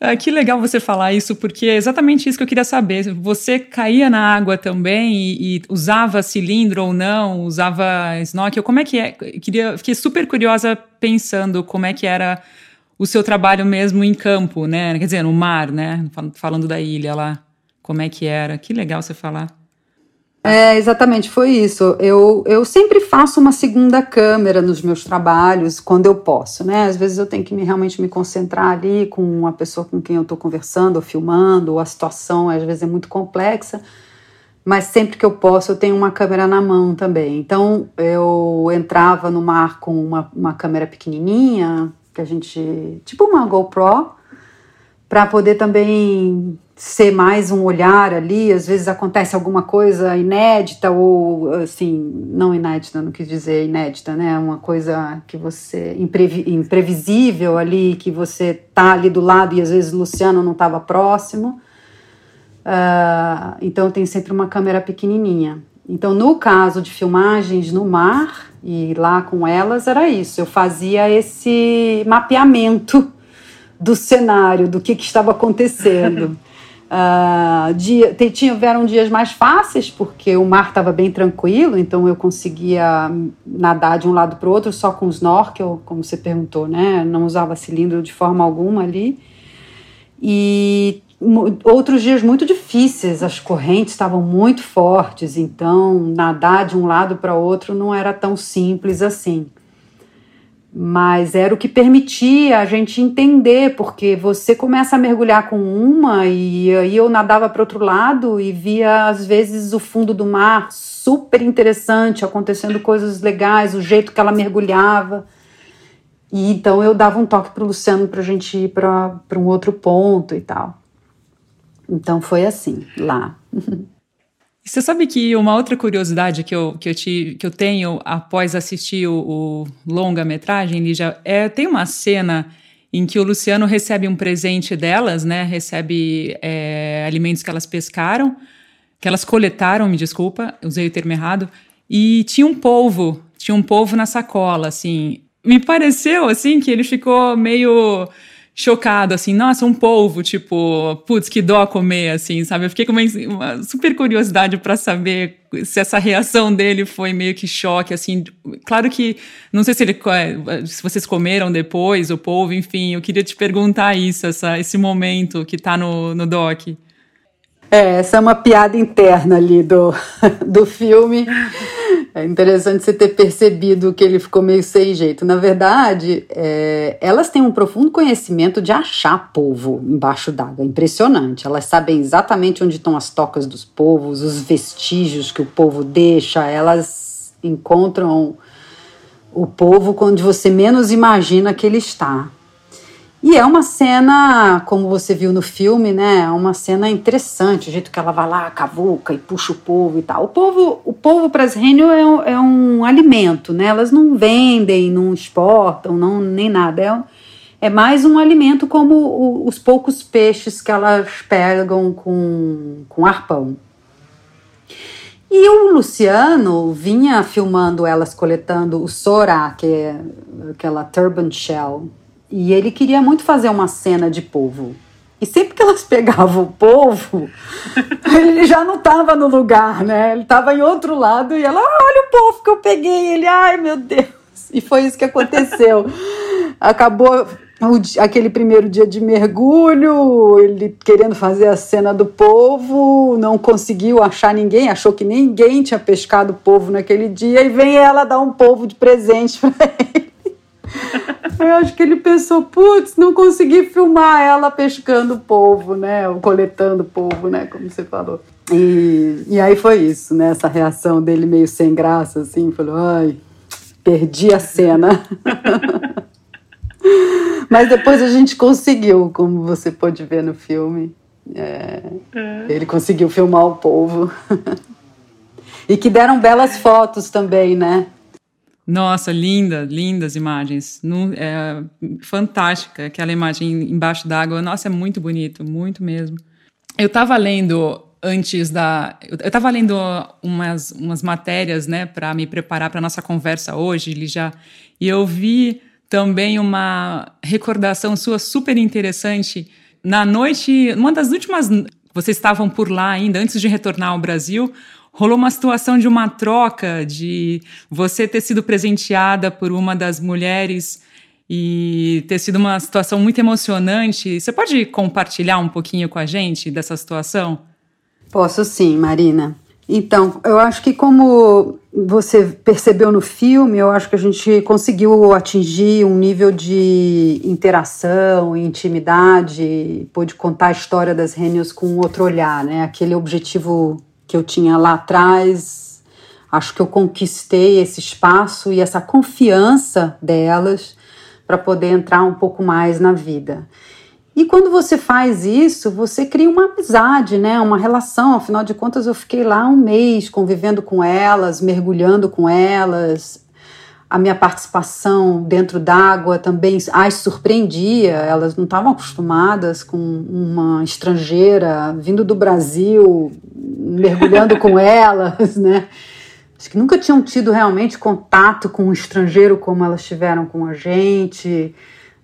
Ah, que legal você falar isso, porque é exatamente isso que eu queria saber. Você caía na água também e, e usava cilindro ou não, usava snorkel? Como é que é? Queria, fiquei super curiosa pensando como é que era o seu trabalho mesmo em campo, né? Quer dizer, no mar, né? Falando da ilha lá, como é que era? Que legal você falar. É, exatamente, foi isso. Eu, eu sempre faço uma segunda câmera nos meus trabalhos, quando eu posso, né? Às vezes eu tenho que me, realmente me concentrar ali com a pessoa com quem eu estou conversando ou filmando, ou a situação às vezes é muito complexa, mas sempre que eu posso eu tenho uma câmera na mão também. Então eu entrava no mar com uma, uma câmera pequenininha, que a gente. tipo uma GoPro, para poder também ser mais um olhar ali, às vezes acontece alguma coisa inédita ou assim, não inédita, não quis dizer inédita, né? Uma coisa que você imprevi, imprevisível ali, que você tá ali do lado e às vezes o Luciano não estava próximo. Uh, então tem sempre uma câmera pequenininha. Então no caso de filmagens no mar e lá com elas era isso, eu fazia esse mapeamento do cenário, do que, que estava acontecendo. Uh, dia, tiveram dias mais fáceis, porque o mar estava bem tranquilo, então eu conseguia nadar de um lado para o outro só com snorkel, como você perguntou, né? Não usava cilindro de forma alguma ali. E outros dias muito difíceis, as correntes estavam muito fortes, então nadar de um lado para outro não era tão simples assim mas era o que permitia a gente entender, porque você começa a mergulhar com uma e aí eu nadava para outro lado e via às vezes o fundo do mar super interessante, acontecendo coisas legais, o jeito que ela mergulhava. E então eu dava um toque para o Luciano para a gente ir para um outro ponto e tal. Então foi assim, lá. Você sabe que uma outra curiosidade que eu, que eu, te, que eu tenho após assistir o, o longa-metragem, Lígia, é tem uma cena em que o Luciano recebe um presente delas, né? Recebe é, alimentos que elas pescaram, que elas coletaram, me desculpa, usei o termo errado, e tinha um polvo, tinha um polvo na sacola, assim. Me pareceu, assim, que ele ficou meio chocado, assim, nossa, um polvo, tipo, putz, que dó comer, assim, sabe? Eu fiquei com uma, uma super curiosidade para saber se essa reação dele foi meio que choque, assim. Claro que, não sei se ele, se vocês comeram depois o polvo, enfim, eu queria te perguntar isso, essa, esse momento que tá no, no doc. É, essa é uma piada interna ali do, do filme. É interessante você ter percebido que ele ficou meio sem jeito. Na verdade, é, elas têm um profundo conhecimento de achar polvo embaixo d'água. Impressionante. Elas sabem exatamente onde estão as tocas dos povos, os vestígios que o povo deixa. Elas encontram o povo quando você menos imagina que ele está. E é uma cena, como você viu no filme, né? É uma cena interessante, o jeito que ela vai lá, cavuca e puxa o povo e tal. O povo, o povo para as rênio é, um, é um alimento, né? Elas não vendem, não exportam, não, nem nada. É, é mais um alimento como o, os poucos peixes que elas pegam com, com arpão. E o Luciano vinha filmando elas coletando o sora, que é aquela turban shell, e ele queria muito fazer uma cena de povo. E sempre que elas pegavam o povo, ele já não estava no lugar, né? Ele estava em outro lado e ela, olha o povo que eu peguei. Ele, ai meu Deus. E foi isso que aconteceu. Acabou o, aquele primeiro dia de mergulho, ele querendo fazer a cena do povo, não conseguiu achar ninguém, achou que ninguém tinha pescado povo naquele dia, e vem ela dar um povo de presente para ele. Eu acho que ele pensou, putz, não consegui filmar ela pescando polvo, né? Ou coletando polvo, né? Como você falou. E, e aí foi isso, né? Essa reação dele meio sem graça, assim, falou, ai, perdi a cena. Mas depois a gente conseguiu, como você pode ver no filme. É, é. Ele conseguiu filmar o povo. e que deram belas fotos também, né? Nossa, linda, lindas imagens. é, fantástica aquela imagem embaixo d'água. Nossa, é muito bonito, muito mesmo. Eu estava lendo antes da. Eu estava lendo umas, umas matérias, né, para me preparar para nossa conversa hoje, ele já. E eu vi também uma recordação sua super interessante na noite, uma das últimas. Vocês estavam por lá ainda, antes de retornar ao Brasil, rolou uma situação de uma troca, de você ter sido presenteada por uma das mulheres e ter sido uma situação muito emocionante. Você pode compartilhar um pouquinho com a gente dessa situação? Posso sim, Marina. Então, eu acho que como você percebeu no filme, eu acho que a gente conseguiu atingir um nível de interação, intimidade, pôde contar a história das Rênios com outro olhar, né? Aquele objetivo que eu tinha lá atrás, acho que eu conquistei esse espaço e essa confiança delas para poder entrar um pouco mais na vida. E quando você faz isso, você cria uma amizade, né? Uma relação. Afinal de contas, eu fiquei lá um mês convivendo com elas, mergulhando com elas. A minha participação dentro d'água também as surpreendia. Elas não estavam acostumadas com uma estrangeira vindo do Brasil, mergulhando com elas, né? Acho que nunca tinham tido realmente contato com um estrangeiro como elas tiveram com a gente.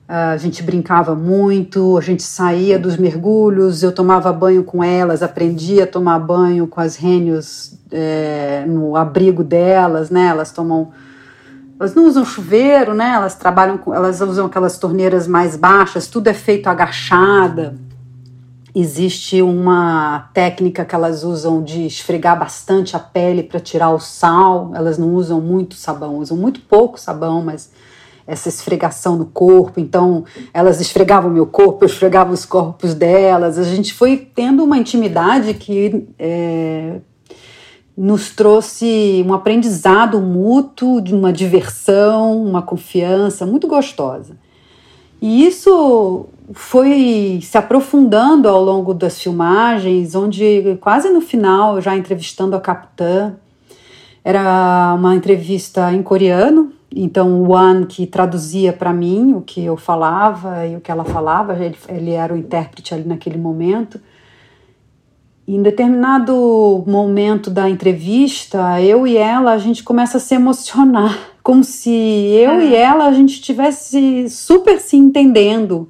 A gente brincava muito, a gente saía dos mergulhos, eu tomava banho com elas, aprendia a tomar banho com as rênios é, no abrigo delas, né? Elas tomam. Elas não usam chuveiro, né? Elas trabalham com. Elas usam aquelas torneiras mais baixas, tudo é feito agachada. Existe uma técnica que elas usam de esfregar bastante a pele para tirar o sal. Elas não usam muito sabão, usam muito pouco sabão, mas essa esfregação no corpo. Então, elas esfregavam meu corpo, eu esfregava os corpos delas. A gente foi tendo uma intimidade que é, nos trouxe um aprendizado mútuo, de uma diversão, uma confiança muito gostosa. E isso foi se aprofundando ao longo das filmagens, onde quase no final, já entrevistando a capitã, era uma entrevista em coreano, então, o Wan que traduzia para mim o que eu falava e o que ela falava, ele, ele era o intérprete ali naquele momento. Em determinado momento da entrevista, eu e ela, a gente começa a se emocionar, como se eu é. e ela a gente estivesse super se entendendo.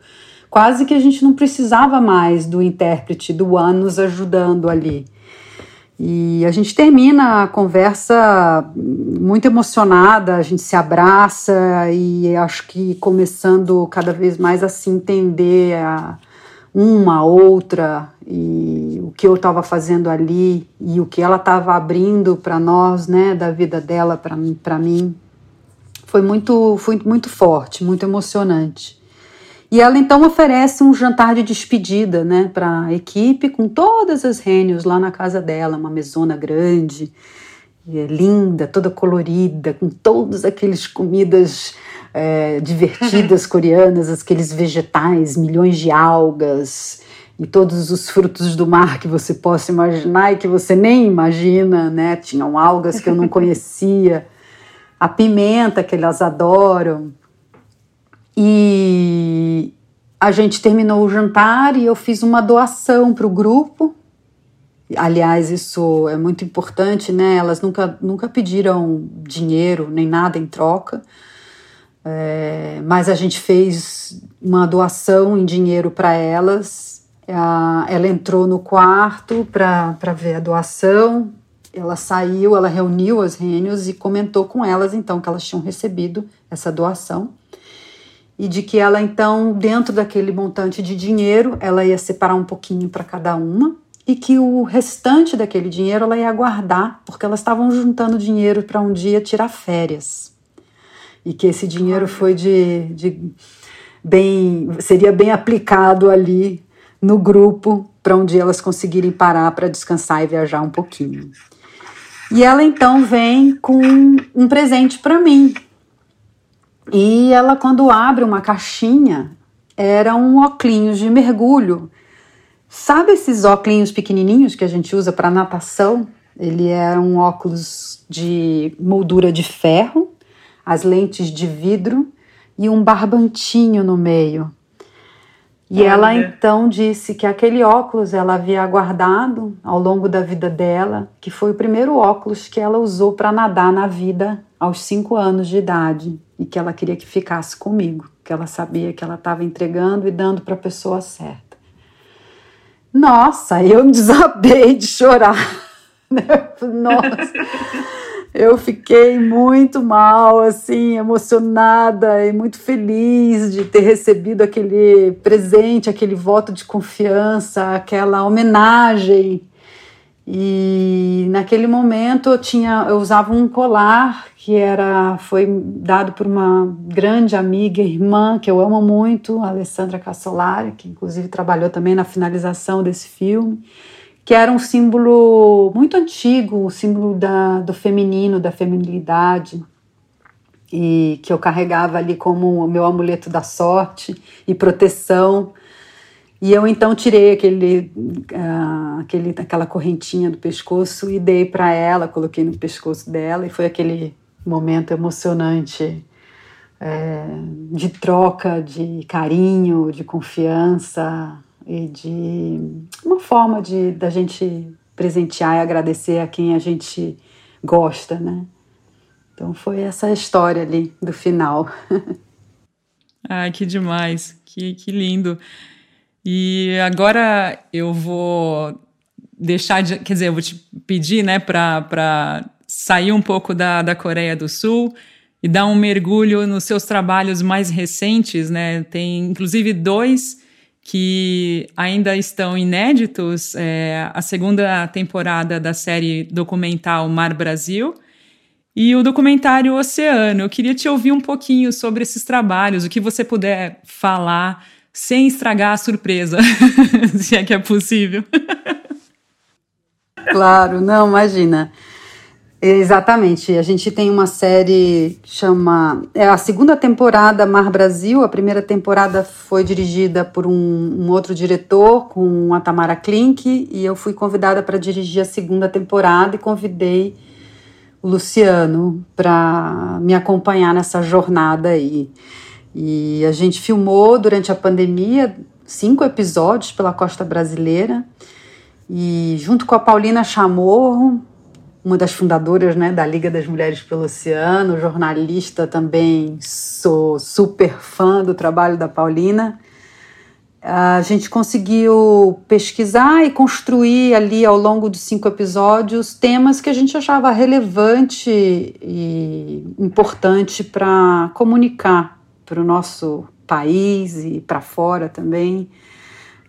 Quase que a gente não precisava mais do intérprete, do Wan nos ajudando ali. E a gente termina a conversa muito emocionada, a gente se abraça e acho que começando cada vez mais a se entender a uma, outra, e o que eu estava fazendo ali e o que ela estava abrindo para nós, né, da vida dela para mim. Foi muito, foi muito forte, muito emocionante. E ela então oferece um jantar de despedida né, para a equipe, com todas as rênios lá na casa dela, uma mesona grande, é, linda, toda colorida, com todas aquelas comidas é, divertidas coreanas, aqueles vegetais, milhões de algas e todos os frutos do mar que você possa imaginar e que você nem imagina, né? Tinham algas que eu não conhecia, a pimenta que elas adoram. E a gente terminou o jantar e eu fiz uma doação para o grupo. Aliás, isso é muito importante, né? Elas nunca, nunca pediram dinheiro nem nada em troca, é, mas a gente fez uma doação em dinheiro para elas. Ela entrou no quarto para ver a doação, ela saiu, ela reuniu as rênios e comentou com elas então que elas tinham recebido essa doação. E de que ela então, dentro daquele montante de dinheiro, ela ia separar um pouquinho para cada uma e que o restante daquele dinheiro ela ia guardar, porque elas estavam juntando dinheiro para um dia tirar férias. E que esse dinheiro foi de, de bem seria bem aplicado ali no grupo para um dia elas conseguirem parar para descansar e viajar um pouquinho. E ela então vem com um presente para mim, e ela, quando abre uma caixinha, era um óculos de mergulho. Sabe esses óculos pequenininhos que a gente usa para natação? Ele é um óculos de moldura de ferro, as lentes de vidro e um barbantinho no meio. E Olha. ela então disse que aquele óculos ela havia guardado ao longo da vida dela, que foi o primeiro óculos que ela usou para nadar na vida aos cinco anos de idade e que ela queria que ficasse comigo, que ela sabia que ela estava entregando e dando para a pessoa certa. Nossa, eu desabei de chorar. Nossa, eu fiquei muito mal, assim, emocionada e muito feliz de ter recebido aquele presente, aquele voto de confiança, aquela homenagem. E naquele momento eu tinha, eu usava um colar que era foi dado por uma grande amiga, irmã que eu amo muito, Alessandra Cassolari, que inclusive trabalhou também na finalização desse filme que era um símbolo muito antigo, o símbolo da, do feminino, da feminilidade, e que eu carregava ali como o meu amuleto da sorte e proteção. E eu então tirei aquele, uh, aquele, aquela correntinha do pescoço e dei para ela, coloquei no pescoço dela, e foi aquele momento emocionante é, de troca, de carinho, de confiança, e de uma forma de da gente presentear e agradecer a quem a gente gosta, né? Então foi essa história ali do final. Ai, que demais, que, que lindo. E agora eu vou deixar de, quer dizer, eu vou te pedir, né, para sair um pouco da, da Coreia do Sul e dar um mergulho nos seus trabalhos mais recentes, né? Tem inclusive dois que ainda estão inéditos, é, a segunda temporada da série documental Mar Brasil e o documentário Oceano. Eu queria te ouvir um pouquinho sobre esses trabalhos, o que você puder falar sem estragar a surpresa, se é que é possível. Claro, não, imagina. Exatamente. A gente tem uma série que chama. É a segunda temporada Mar Brasil. A primeira temporada foi dirigida por um, um outro diretor, com a Tamara Klink, e eu fui convidada para dirigir a segunda temporada e convidei o Luciano para me acompanhar nessa jornada aí. E a gente filmou durante a pandemia cinco episódios pela costa brasileira. E junto com a Paulina Chamorro, uma das fundadoras né, da Liga das Mulheres pelo Oceano, jornalista também, sou super fã do trabalho da Paulina. A gente conseguiu pesquisar e construir ali ao longo dos cinco episódios temas que a gente achava relevante e importante para comunicar para o nosso país e para fora também,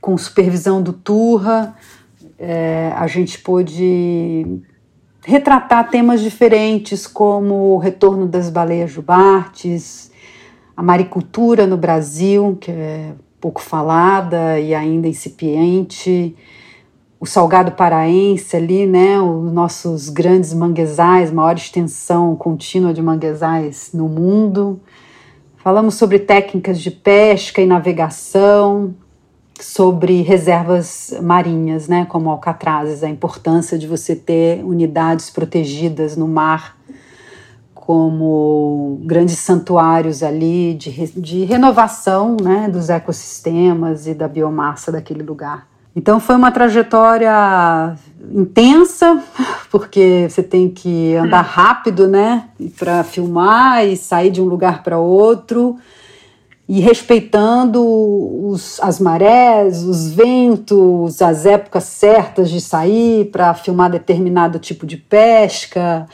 com supervisão do Turra. É, a gente pôde retratar temas diferentes como o retorno das baleias jubartes, a maricultura no Brasil, que é pouco falada e ainda incipiente, o salgado paraense ali, né, os nossos grandes manguezais, maior extensão contínua de manguezais no mundo. Falamos sobre técnicas de pesca e navegação, sobre reservas marinhas, né, como alcatrazes, a importância de você ter unidades protegidas no mar como grandes santuários ali de, de renovação né, dos ecossistemas e da biomassa daquele lugar. Então foi uma trajetória intensa, porque você tem que andar rápido, né, para filmar e sair de um lugar para outro e respeitando os, as marés, os ventos, as épocas certas de sair para filmar determinado tipo de pesca,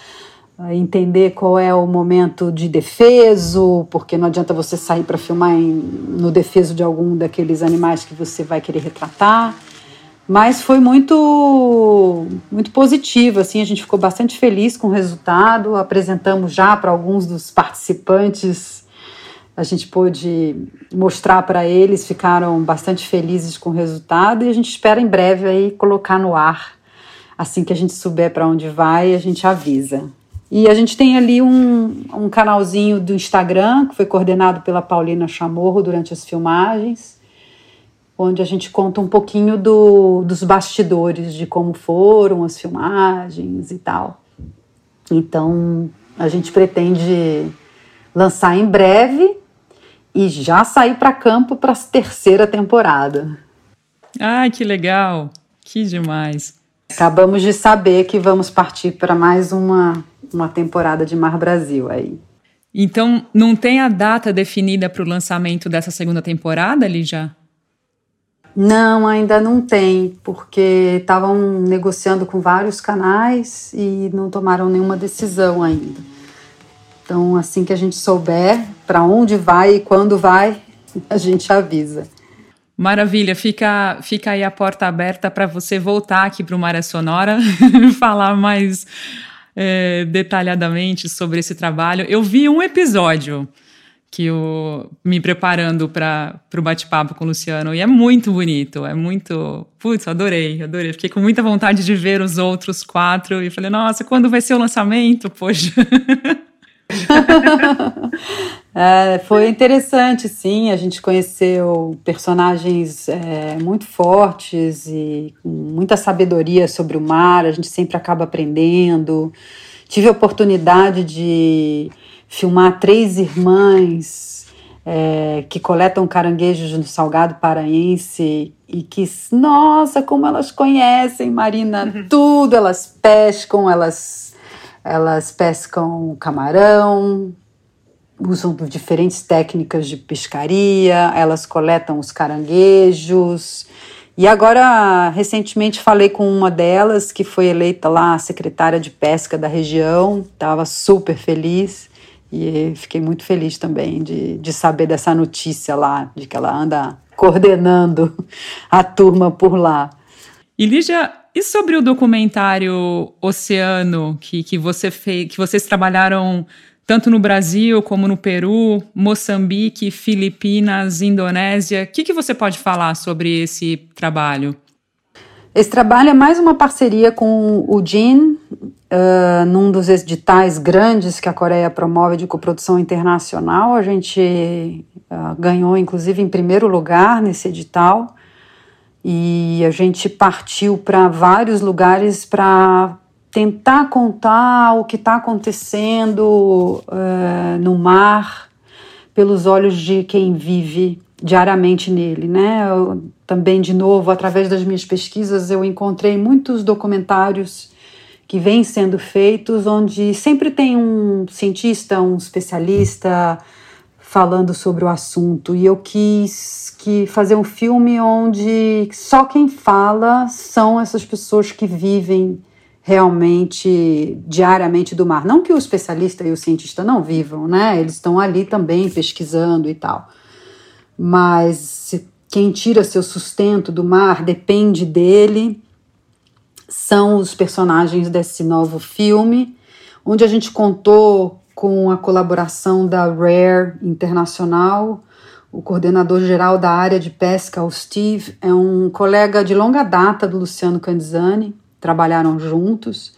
entender qual é o momento de defeso, porque não adianta você sair para filmar em, no defeso de algum daqueles animais que você vai querer retratar. Mas foi muito muito positivo, assim, a gente ficou bastante feliz com o resultado. Apresentamos já para alguns dos participantes a gente pôde mostrar para eles, ficaram bastante felizes com o resultado e a gente espera em breve aí colocar no ar. Assim que a gente souber para onde vai, a gente avisa. E a gente tem ali um, um canalzinho do Instagram, que foi coordenado pela Paulina Chamorro durante as filmagens, onde a gente conta um pouquinho do, dos bastidores, de como foram as filmagens e tal. Então, a gente pretende lançar em breve e já sair para campo para a terceira temporada. Ai, que legal! Que demais! Acabamos de saber que vamos partir para mais uma, uma temporada de Mar Brasil aí. Então, não tem a data definida para o lançamento dessa segunda temporada, Lígia? Não, ainda não tem, porque estavam negociando com vários canais e não tomaram nenhuma decisão ainda. Então, assim que a gente souber para onde vai e quando vai, a gente avisa. Maravilha, fica, fica aí a porta aberta para você voltar aqui para o Maré Sonora, falar mais é, detalhadamente sobre esse trabalho. Eu vi um episódio que eu me preparando para o bate-papo com o Luciano e é muito bonito, é muito. Putz, adorei, adorei. Fiquei com muita vontade de ver os outros quatro e falei, nossa, quando vai ser o lançamento? Poxa. é, foi interessante, sim. A gente conheceu personagens é, muito fortes e com muita sabedoria sobre o mar. A gente sempre acaba aprendendo. Tive a oportunidade de filmar três irmãs é, que coletam caranguejos no Salgado Paraense e que, nossa, como elas conhecem, Marina, uhum. tudo. Elas pescam, elas elas pescam camarão, usam diferentes técnicas de pescaria, elas coletam os caranguejos. E agora, recentemente, falei com uma delas que foi eleita lá secretária de pesca da região, estava super feliz e fiquei muito feliz também de, de saber dessa notícia lá, de que ela anda coordenando a turma por lá. E Lígia, e sobre o documentário Oceano, que, que, você fez, que vocês trabalharam tanto no Brasil como no Peru, Moçambique, Filipinas, Indonésia, o que, que você pode falar sobre esse trabalho? Esse trabalho é mais uma parceria com o JIN, uh, num dos editais grandes que a Coreia promove de coprodução internacional. A gente uh, ganhou, inclusive, em primeiro lugar nesse edital e a gente partiu para vários lugares para tentar contar o que está acontecendo uh, no mar pelos olhos de quem vive diariamente nele, né? Eu, também de novo, através das minhas pesquisas, eu encontrei muitos documentários que vêm sendo feitos onde sempre tem um cientista, um especialista falando sobre o assunto e eu quis que fazer um filme onde só quem fala são essas pessoas que vivem realmente diariamente do mar. Não que o especialista e o cientista não vivam, né? Eles estão ali também pesquisando e tal. Mas quem tira seu sustento do mar depende dele. São os personagens desse novo filme, onde a gente contou com a colaboração da Rare Internacional. O coordenador geral da área de pesca, o Steve, é um colega de longa data do Luciano Canzani, trabalharam juntos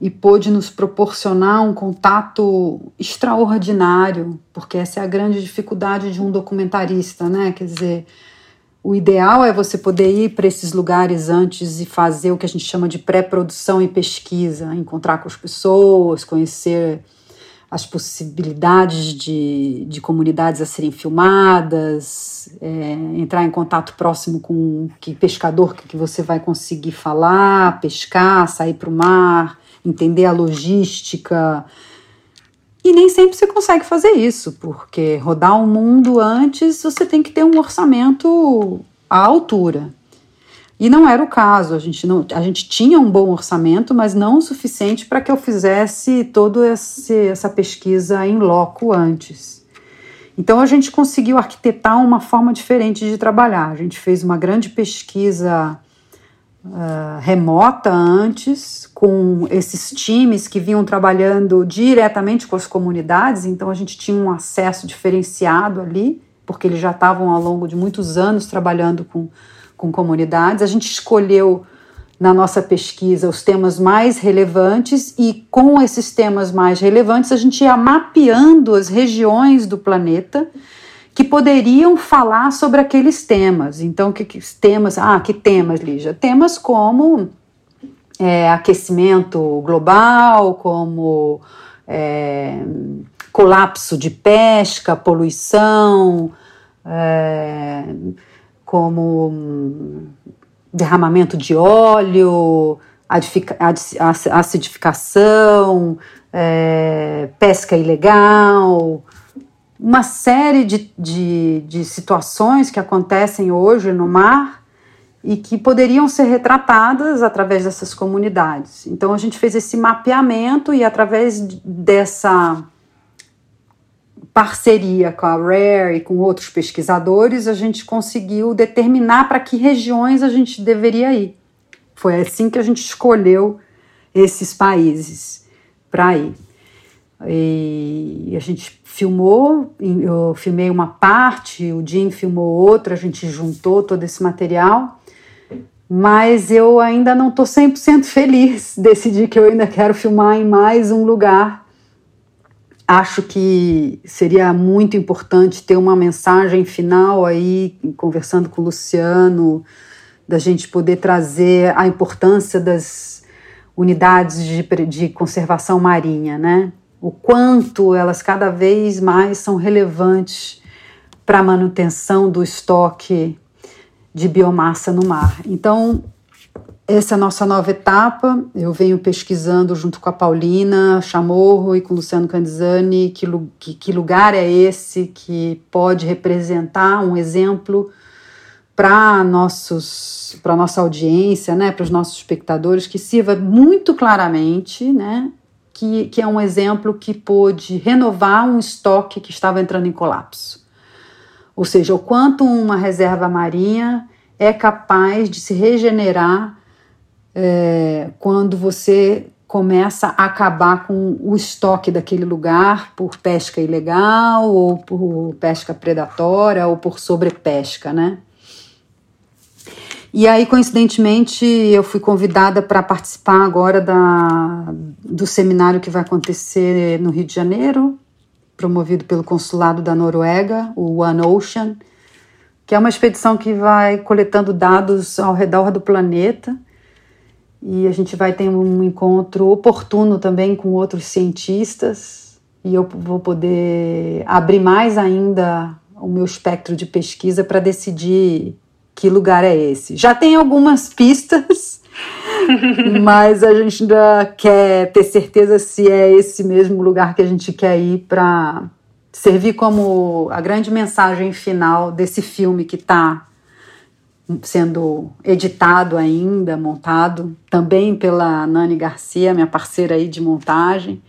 e pôde nos proporcionar um contato extraordinário, porque essa é a grande dificuldade de um documentarista, né? Quer dizer, o ideal é você poder ir para esses lugares antes e fazer o que a gente chama de pré-produção e pesquisa, encontrar com as pessoas, conhecer as possibilidades de, de comunidades a serem filmadas, é, entrar em contato próximo com que pescador que, que você vai conseguir falar, pescar, sair para o mar, entender a logística. E nem sempre você consegue fazer isso, porque rodar o mundo antes você tem que ter um orçamento à altura. E não era o caso, a gente, não, a gente tinha um bom orçamento, mas não o suficiente para que eu fizesse toda essa pesquisa em loco antes. Então a gente conseguiu arquitetar uma forma diferente de trabalhar. A gente fez uma grande pesquisa uh, remota antes, com esses times que vinham trabalhando diretamente com as comunidades, então a gente tinha um acesso diferenciado ali, porque eles já estavam ao longo de muitos anos trabalhando com com comunidades. A gente escolheu na nossa pesquisa os temas mais relevantes e com esses temas mais relevantes a gente ia mapeando as regiões do planeta que poderiam falar sobre aqueles temas. Então, que, que temas? Ah, que temas, Lígia? Temas como é, aquecimento global, como é, colapso de pesca, poluição, é, como derramamento de óleo, acidificação, é, pesca ilegal, uma série de, de, de situações que acontecem hoje no mar e que poderiam ser retratadas através dessas comunidades. Então a gente fez esse mapeamento e através dessa parceria com a Rare e com outros pesquisadores, a gente conseguiu determinar para que regiões a gente deveria ir. Foi assim que a gente escolheu esses países para ir. E a gente filmou, eu filmei uma parte, o Jim filmou outra, a gente juntou todo esse material, mas eu ainda não estou 100% feliz. Decidi que eu ainda quero filmar em mais um lugar. Acho que seria muito importante ter uma mensagem final aí, conversando com o Luciano, da gente poder trazer a importância das unidades de, de conservação marinha, né? o quanto elas cada vez mais são relevantes para a manutenção do estoque de biomassa no mar. Então, essa é a nossa nova etapa. Eu venho pesquisando junto com a Paulina Chamorro e com o Luciano Candizani que, que, que lugar é esse que pode representar um exemplo para nossos para nossa audiência, né, para os nossos espectadores, que sirva muito claramente, né, que, que é um exemplo que pôde renovar um estoque que estava entrando em colapso. Ou seja, o quanto uma reserva marinha é capaz de se regenerar é, quando você começa a acabar com o estoque daquele lugar por pesca ilegal ou por pesca predatória ou por sobrepesca, né? E aí, coincidentemente, eu fui convidada para participar agora da, do seminário que vai acontecer no Rio de Janeiro, promovido pelo consulado da Noruega, o One Ocean, que é uma expedição que vai coletando dados ao redor do planeta. E a gente vai ter um encontro oportuno também com outros cientistas, e eu vou poder abrir mais ainda o meu espectro de pesquisa para decidir que lugar é esse. Já tem algumas pistas, mas a gente ainda quer ter certeza se é esse mesmo lugar que a gente quer ir para servir como a grande mensagem final desse filme que está sendo editado ainda, montado, também pela Nani Garcia, minha parceira aí de montagem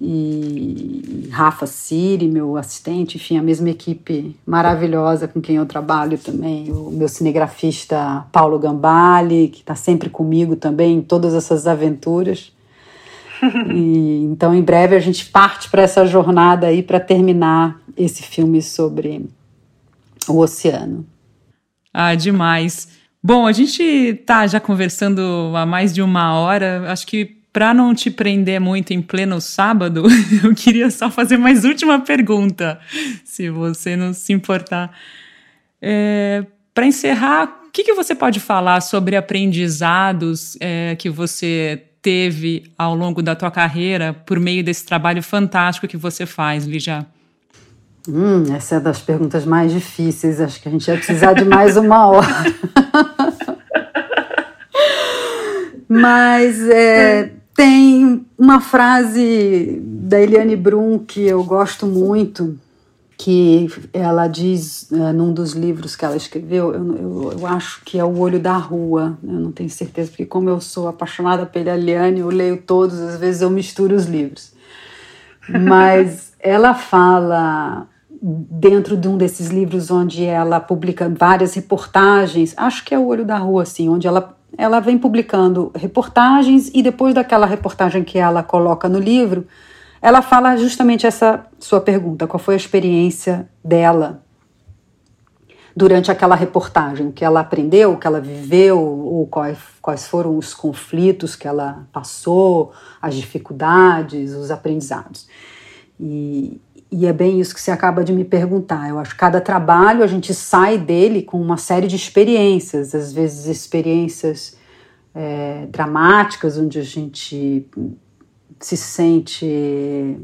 e Rafa Siri, meu assistente, enfim, a mesma equipe maravilhosa com quem eu trabalho também, o meu cinegrafista Paulo Gambale, que está sempre comigo também em todas essas aventuras. E, então, em breve, a gente parte para essa jornada aí para terminar esse filme sobre o oceano. Ah, demais. Bom, a gente está já conversando há mais de uma hora. Acho que para não te prender muito em pleno sábado, eu queria só fazer mais última pergunta, se você não se importar. É, para encerrar, o que, que, você pode falar sobre aprendizados é, que você teve ao longo da tua carreira por meio desse trabalho fantástico que você faz, Lígia? Hum, essa é das perguntas mais difíceis. Acho que a gente vai precisar de mais uma hora. Mas é, tem uma frase da Eliane Brum que eu gosto muito, que ela diz é, num dos livros que ela escreveu, eu, eu, eu, acho que é O Olho da Rua, eu não tenho certeza, porque como eu sou apaixonada pela Eliane, eu leio todos, às vezes eu misturo os livros. Mas ela fala dentro de um desses livros onde ela publica várias reportagens, acho que é O Olho da Rua, assim, onde ela ela vem publicando reportagens e depois daquela reportagem que ela coloca no livro, ela fala justamente essa sua pergunta: qual foi a experiência dela durante aquela reportagem, o que ela aprendeu, o que ela viveu, ou quais, quais foram os conflitos que ela passou, as dificuldades, os aprendizados. E, e é bem isso que você acaba de me perguntar. Eu acho que cada trabalho a gente sai dele com uma série de experiências, às vezes experiências é, dramáticas, onde a gente se sente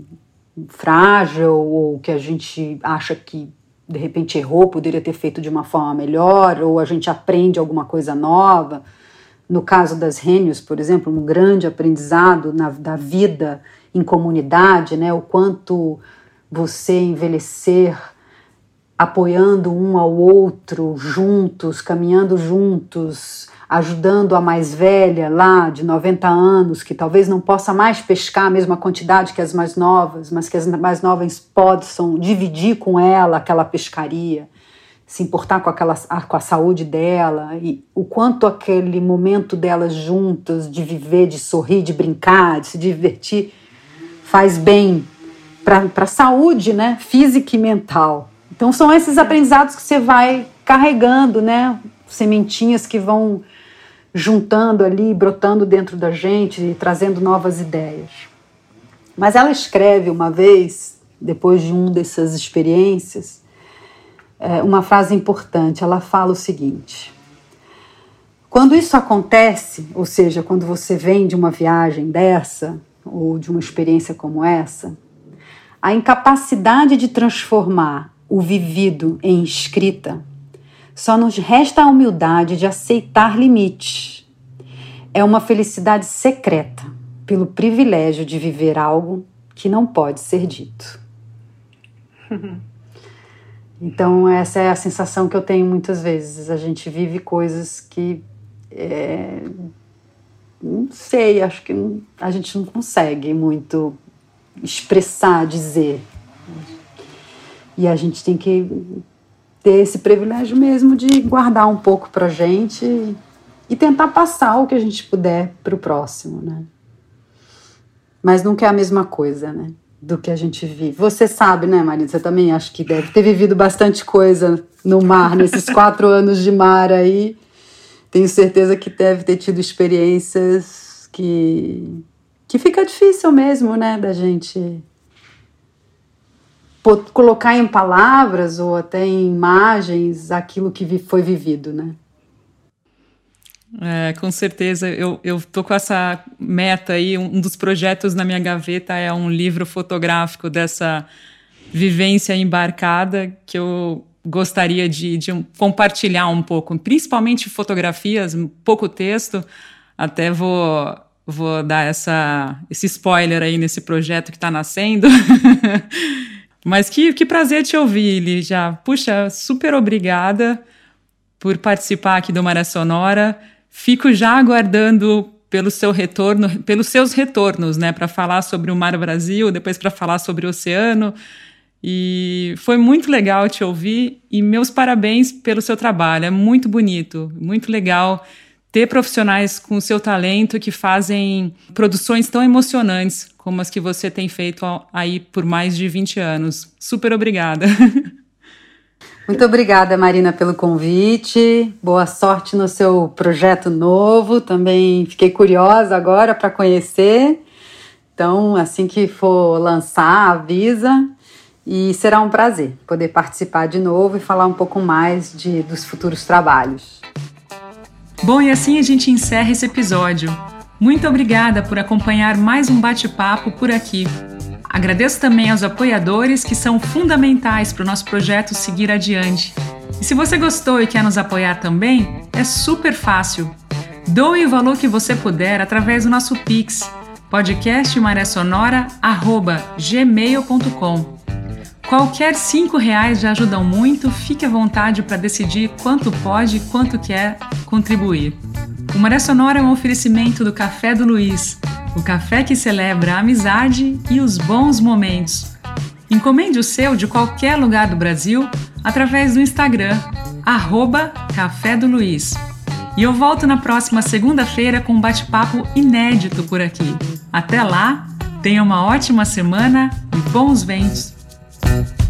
frágil ou que a gente acha que de repente errou, poderia ter feito de uma forma melhor, ou a gente aprende alguma coisa nova. No caso das Rênios, por exemplo, um grande aprendizado na, da vida em comunidade, né? o quanto você envelhecer apoiando um ao outro, juntos, caminhando juntos, ajudando a mais velha lá de 90 anos, que talvez não possa mais pescar a mesma quantidade que as mais novas, mas que as mais novas possam dividir com ela aquela pescaria, se importar com, aquela, com a saúde dela, e o quanto aquele momento delas juntas, de viver, de sorrir, de brincar, de se divertir, faz bem para a saúde né, física e mental. Então são esses aprendizados que você vai carregando, né? Sementinhas que vão juntando ali, brotando dentro da gente e trazendo novas ideias. Mas ela escreve uma vez, depois de uma dessas experiências, é, uma frase importante. Ela fala o seguinte: quando isso acontece, ou seja, quando você vem de uma viagem dessa, ou de uma experiência como essa, a incapacidade de transformar o vivido em escrita, só nos resta a humildade de aceitar limites. É uma felicidade secreta pelo privilégio de viver algo que não pode ser dito. Então, essa é a sensação que eu tenho muitas vezes. A gente vive coisas que. É, não sei, acho que a gente não consegue muito expressar, dizer. E a gente tem que ter esse privilégio mesmo de guardar um pouco para gente e tentar passar o que a gente puder para o próximo, né? Mas nunca é a mesma coisa, né? Do que a gente vive. Você sabe, né, Marina? Você também acho que deve ter vivido bastante coisa no mar, nesses quatro anos de mar aí. Tenho certeza que deve ter tido experiências que que fica difícil mesmo, né, da gente colocar em palavras ou até em imagens aquilo que foi vivido, né? É, com certeza, eu, eu tô com essa meta aí, um dos projetos na minha gaveta é um livro fotográfico dessa vivência embarcada que eu gostaria de, de compartilhar um pouco, principalmente fotografias, pouco texto, até vou vou dar essa, esse spoiler aí nesse projeto que está nascendo. Mas que, que prazer te ouvir, Lígia. Puxa, super obrigada por participar aqui do Maré Sonora. Fico já aguardando pelo seu retorno, pelos seus retornos, né, para falar sobre o Mar Brasil, depois para falar sobre o oceano. E foi muito legal te ouvir e meus parabéns pelo seu trabalho. É muito bonito, muito legal ter profissionais com seu talento que fazem produções tão emocionantes como as que você tem feito aí por mais de 20 anos. Super obrigada. Muito obrigada, Marina, pelo convite. Boa sorte no seu projeto novo. Também fiquei curiosa agora para conhecer. Então, assim que for lançar, avisa. E será um prazer poder participar de novo e falar um pouco mais de, dos futuros trabalhos. Bom, e assim a gente encerra esse episódio. Muito obrigada por acompanhar mais um bate-papo por aqui. Agradeço também aos apoiadores que são fundamentais para o nosso projeto seguir adiante. E se você gostou e quer nos apoiar também, é super fácil. Doe o valor que você puder através do nosso Pix, podcastmarésonora.gmail.com. Qualquer cinco reais já ajudam muito, fique à vontade para decidir quanto pode e quanto quer contribuir. O Maré Sonora é um oferecimento do Café do Luiz, o café que celebra a amizade e os bons momentos. Encomende o seu de qualquer lugar do Brasil através do Instagram, arroba Café do Luiz. E eu volto na próxima segunda-feira com um bate-papo inédito por aqui. Até lá, tenha uma ótima semana e bons ventos! Thank you.